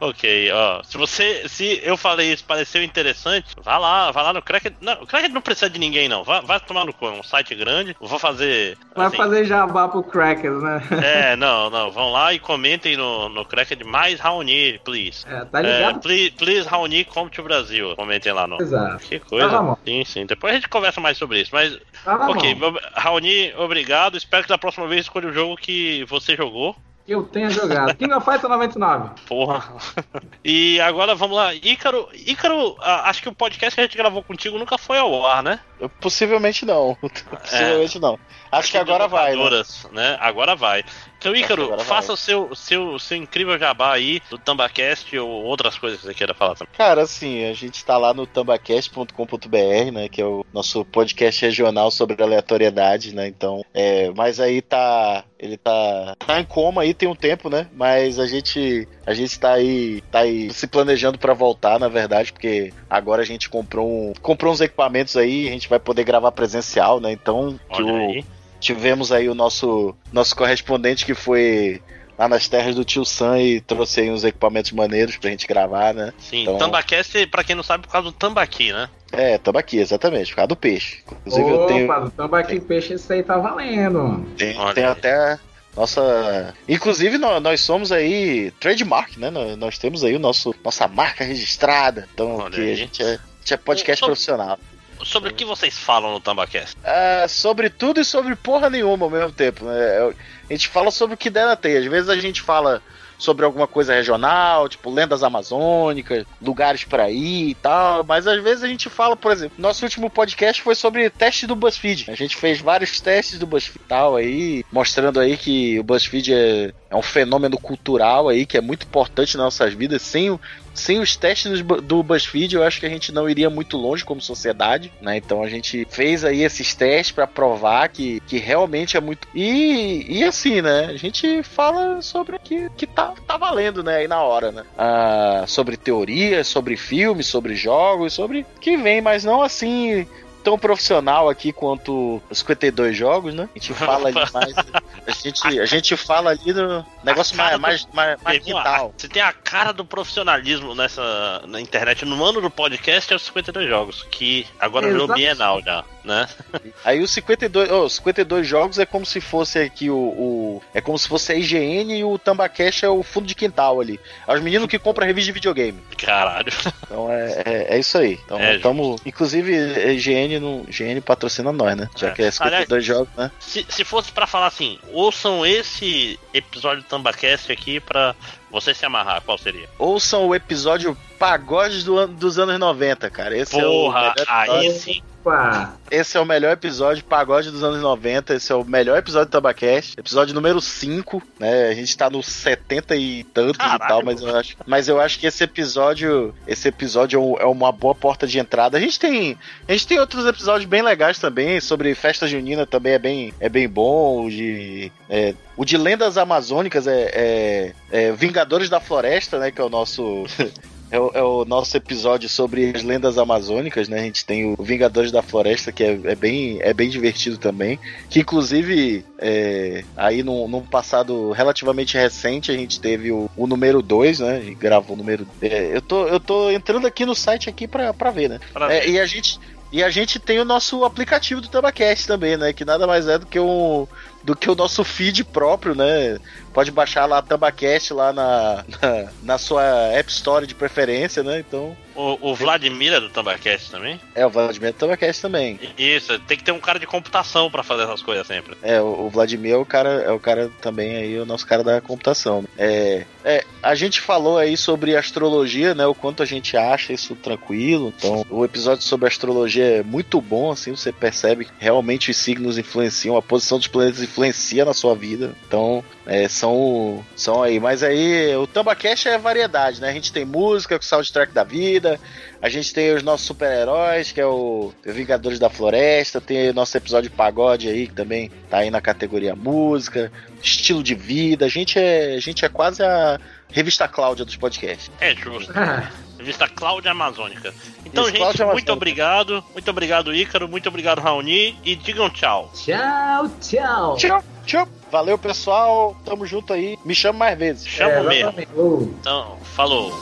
ok, ó. Se você. Se eu falei isso pareceu interessante, vá lá, vá lá no Cracked. Não, o Cracked não precisa de ninguém, não. Vá, vá tomar no cu, é um site grande. Vou fazer. Vai assim, fazer jabá pro Cracked, né? É, não, não. Vão lá e comentem no, no Cracked mais Raoni, please. É, tá ligado? É, please, please Raoni, come to Brasil. Comentem lá no. Exato. Que coisa. Tá sim, sim. Depois a gente conversa mais sobre isso. Mas. Tá ok, Raoni, obrigado. Espero que da próxima vez escolha o jogo que você jogou eu tenha jogado. King of Fighters 99. Porra. E agora vamos lá. Ícaro, Ícaro, acho que o podcast que a gente gravou contigo nunca foi ao ar, né? Possivelmente não. Possivelmente não. Acho que agora vai. Né? né? Agora vai. Então, Ícaro, faça o seu, seu, seu incrível jabá aí do Tambacast ou outras coisas que você queira falar também. Cara, assim, a gente tá lá no tambacast.com.br, né? Que é o nosso podcast regional sobre aleatoriedade, né? Então, é, mas aí tá. Ele tá, tá em coma aí tem um tempo, né? Mas a gente a gente tá aí, tá aí se planejando para voltar, na verdade, porque agora a gente comprou um, comprou uns equipamentos aí, a gente vai poder gravar presencial, né? Então, que o, aí tivemos aí o nosso, nosso correspondente que foi lá nas terras do tio Sam e trouxe aí uns equipamentos maneiros pra gente gravar, né? Sim, então... Tambacast, pra quem não sabe, por causa do tambaqui, né? É, tambaqui, exatamente, por causa do peixe. Inclusive Opa, eu tenho. Tambaqui peixe, isso aí tá valendo. Tem, tem até. Nossa. Inclusive, nós, nós, somos aí trademark, né? Nós, nós, temos aí o nosso, nossa marca registrada. Então, que a gente, é, a gente é podcast profissional. Sobre o que vocês falam no Tambacast? É, sobre tudo e sobre porra nenhuma ao mesmo tempo. Né? É, a gente fala sobre o que der na teia. Às vezes a gente fala sobre alguma coisa regional, tipo lendas amazônicas, lugares para ir e tal, mas às vezes a gente fala, por exemplo, nosso último podcast foi sobre teste do BuzzFeed. A gente fez vários testes do BuzzFeed tal aí, mostrando aí que o BuzzFeed é, é um fenômeno cultural aí que é muito importante nas nossas vidas. Sem sem os testes do BuzzFeed, eu acho que a gente não iria muito longe como sociedade, né? Então a gente fez aí esses testes para provar que, que realmente é muito. E, e assim, né? A gente fala sobre o que, que tá, tá valendo, né? Aí na hora, né? Ah, sobre teorias, sobre filmes, sobre jogos, sobre que vem, mas não assim tão profissional aqui quanto os 52 jogos, né? A gente fala ali mais. A gente, a gente fala ali do negócio mais, mais, mais, mais quintal. Você tem a cara do profissionalismo nessa na internet. No ano do podcast é os 52 jogos, que agora virou Bienal já, né? Aí os 52, oh, os 52 jogos é como se fosse aqui o, o, É como se fosse a IGN e o Tambacash é o fundo de quintal ali. É os meninos que compram revista de videogame. Caralho. Então é, é, é isso aí. Então estamos. É, inclusive, a IGN GN, no, GN patrocina nós, né? Já é. que é 52 Aliás, jogos, né? Se, se fosse para falar assim, ouçam esse episódio do Tambacast aqui para você se amarrar, qual seria? Ouçam o episódio Pagode do ano, dos anos 90, cara. Esse Porra, é o aí sim. Opa! Esse é o melhor episódio, Pagode dos anos 90. Esse é o melhor episódio do Tabacast. Episódio número 5, né? A gente tá no 70 e tantos Caralho, e tal, mas eu acho. Mas eu acho que esse episódio. Esse episódio é, é uma boa porta de entrada. A gente tem. A gente tem outros episódios bem legais também. Sobre festa junina também é bem, é bem bom. O de. É, o de lendas amazônicas é, é, é Vingadores da Floresta, né? Que é o nosso. É o, é o, nosso episódio sobre as lendas amazônicas, né? A gente tem o Vingadores da Floresta, que é, é bem, é bem divertido também. Que inclusive, é, aí num, num, passado relativamente recente, a gente teve o, o número 2, né? A gente gravou o número. É, eu, tô, eu tô entrando aqui no site aqui pra, pra ver, né? Pra ver. É, e a gente. E a gente tem o nosso aplicativo do Tabacast também, né? Que nada mais é do que um, do que o nosso feed próprio, né? Pode baixar lá a Tambacast lá na, na, na, sua App Store de preferência, né? Então. O, o Vladimir é do Tambacast também? É, o Vladimir é do Tambacast também. Isso, tem que ter um cara de computação para fazer essas coisas sempre. É, o, o, Vladimir é o cara, é o cara também aí, o nosso cara da computação. É, é, a gente falou aí sobre astrologia, né? O quanto a gente acha isso tranquilo. Então, o episódio sobre astrologia é muito bom, assim, você percebe que realmente os signos influenciam, a posição dos planetas influencia na sua vida. Então, é, são, são aí. Mas aí, o Tambacash é variedade, né? A gente tem música com o soundtrack da vida, a gente tem os nossos super-heróis, que é o Vingadores da Floresta, tem o nosso episódio pagode aí, que também tá aí na categoria música, estilo de vida. A gente é, a gente é quase a revista Cláudia dos podcasts. É justo. Revista Cláudia Amazônica. Então, Isso, gente, muito obrigado. Muito obrigado, Ícaro. Muito obrigado, Raoni. E digam tchau. Tchau, tchau. Tchau, tchau. Valeu, pessoal. Tamo junto aí. Me chama mais vezes. Chamo é, mesmo. Então, falou.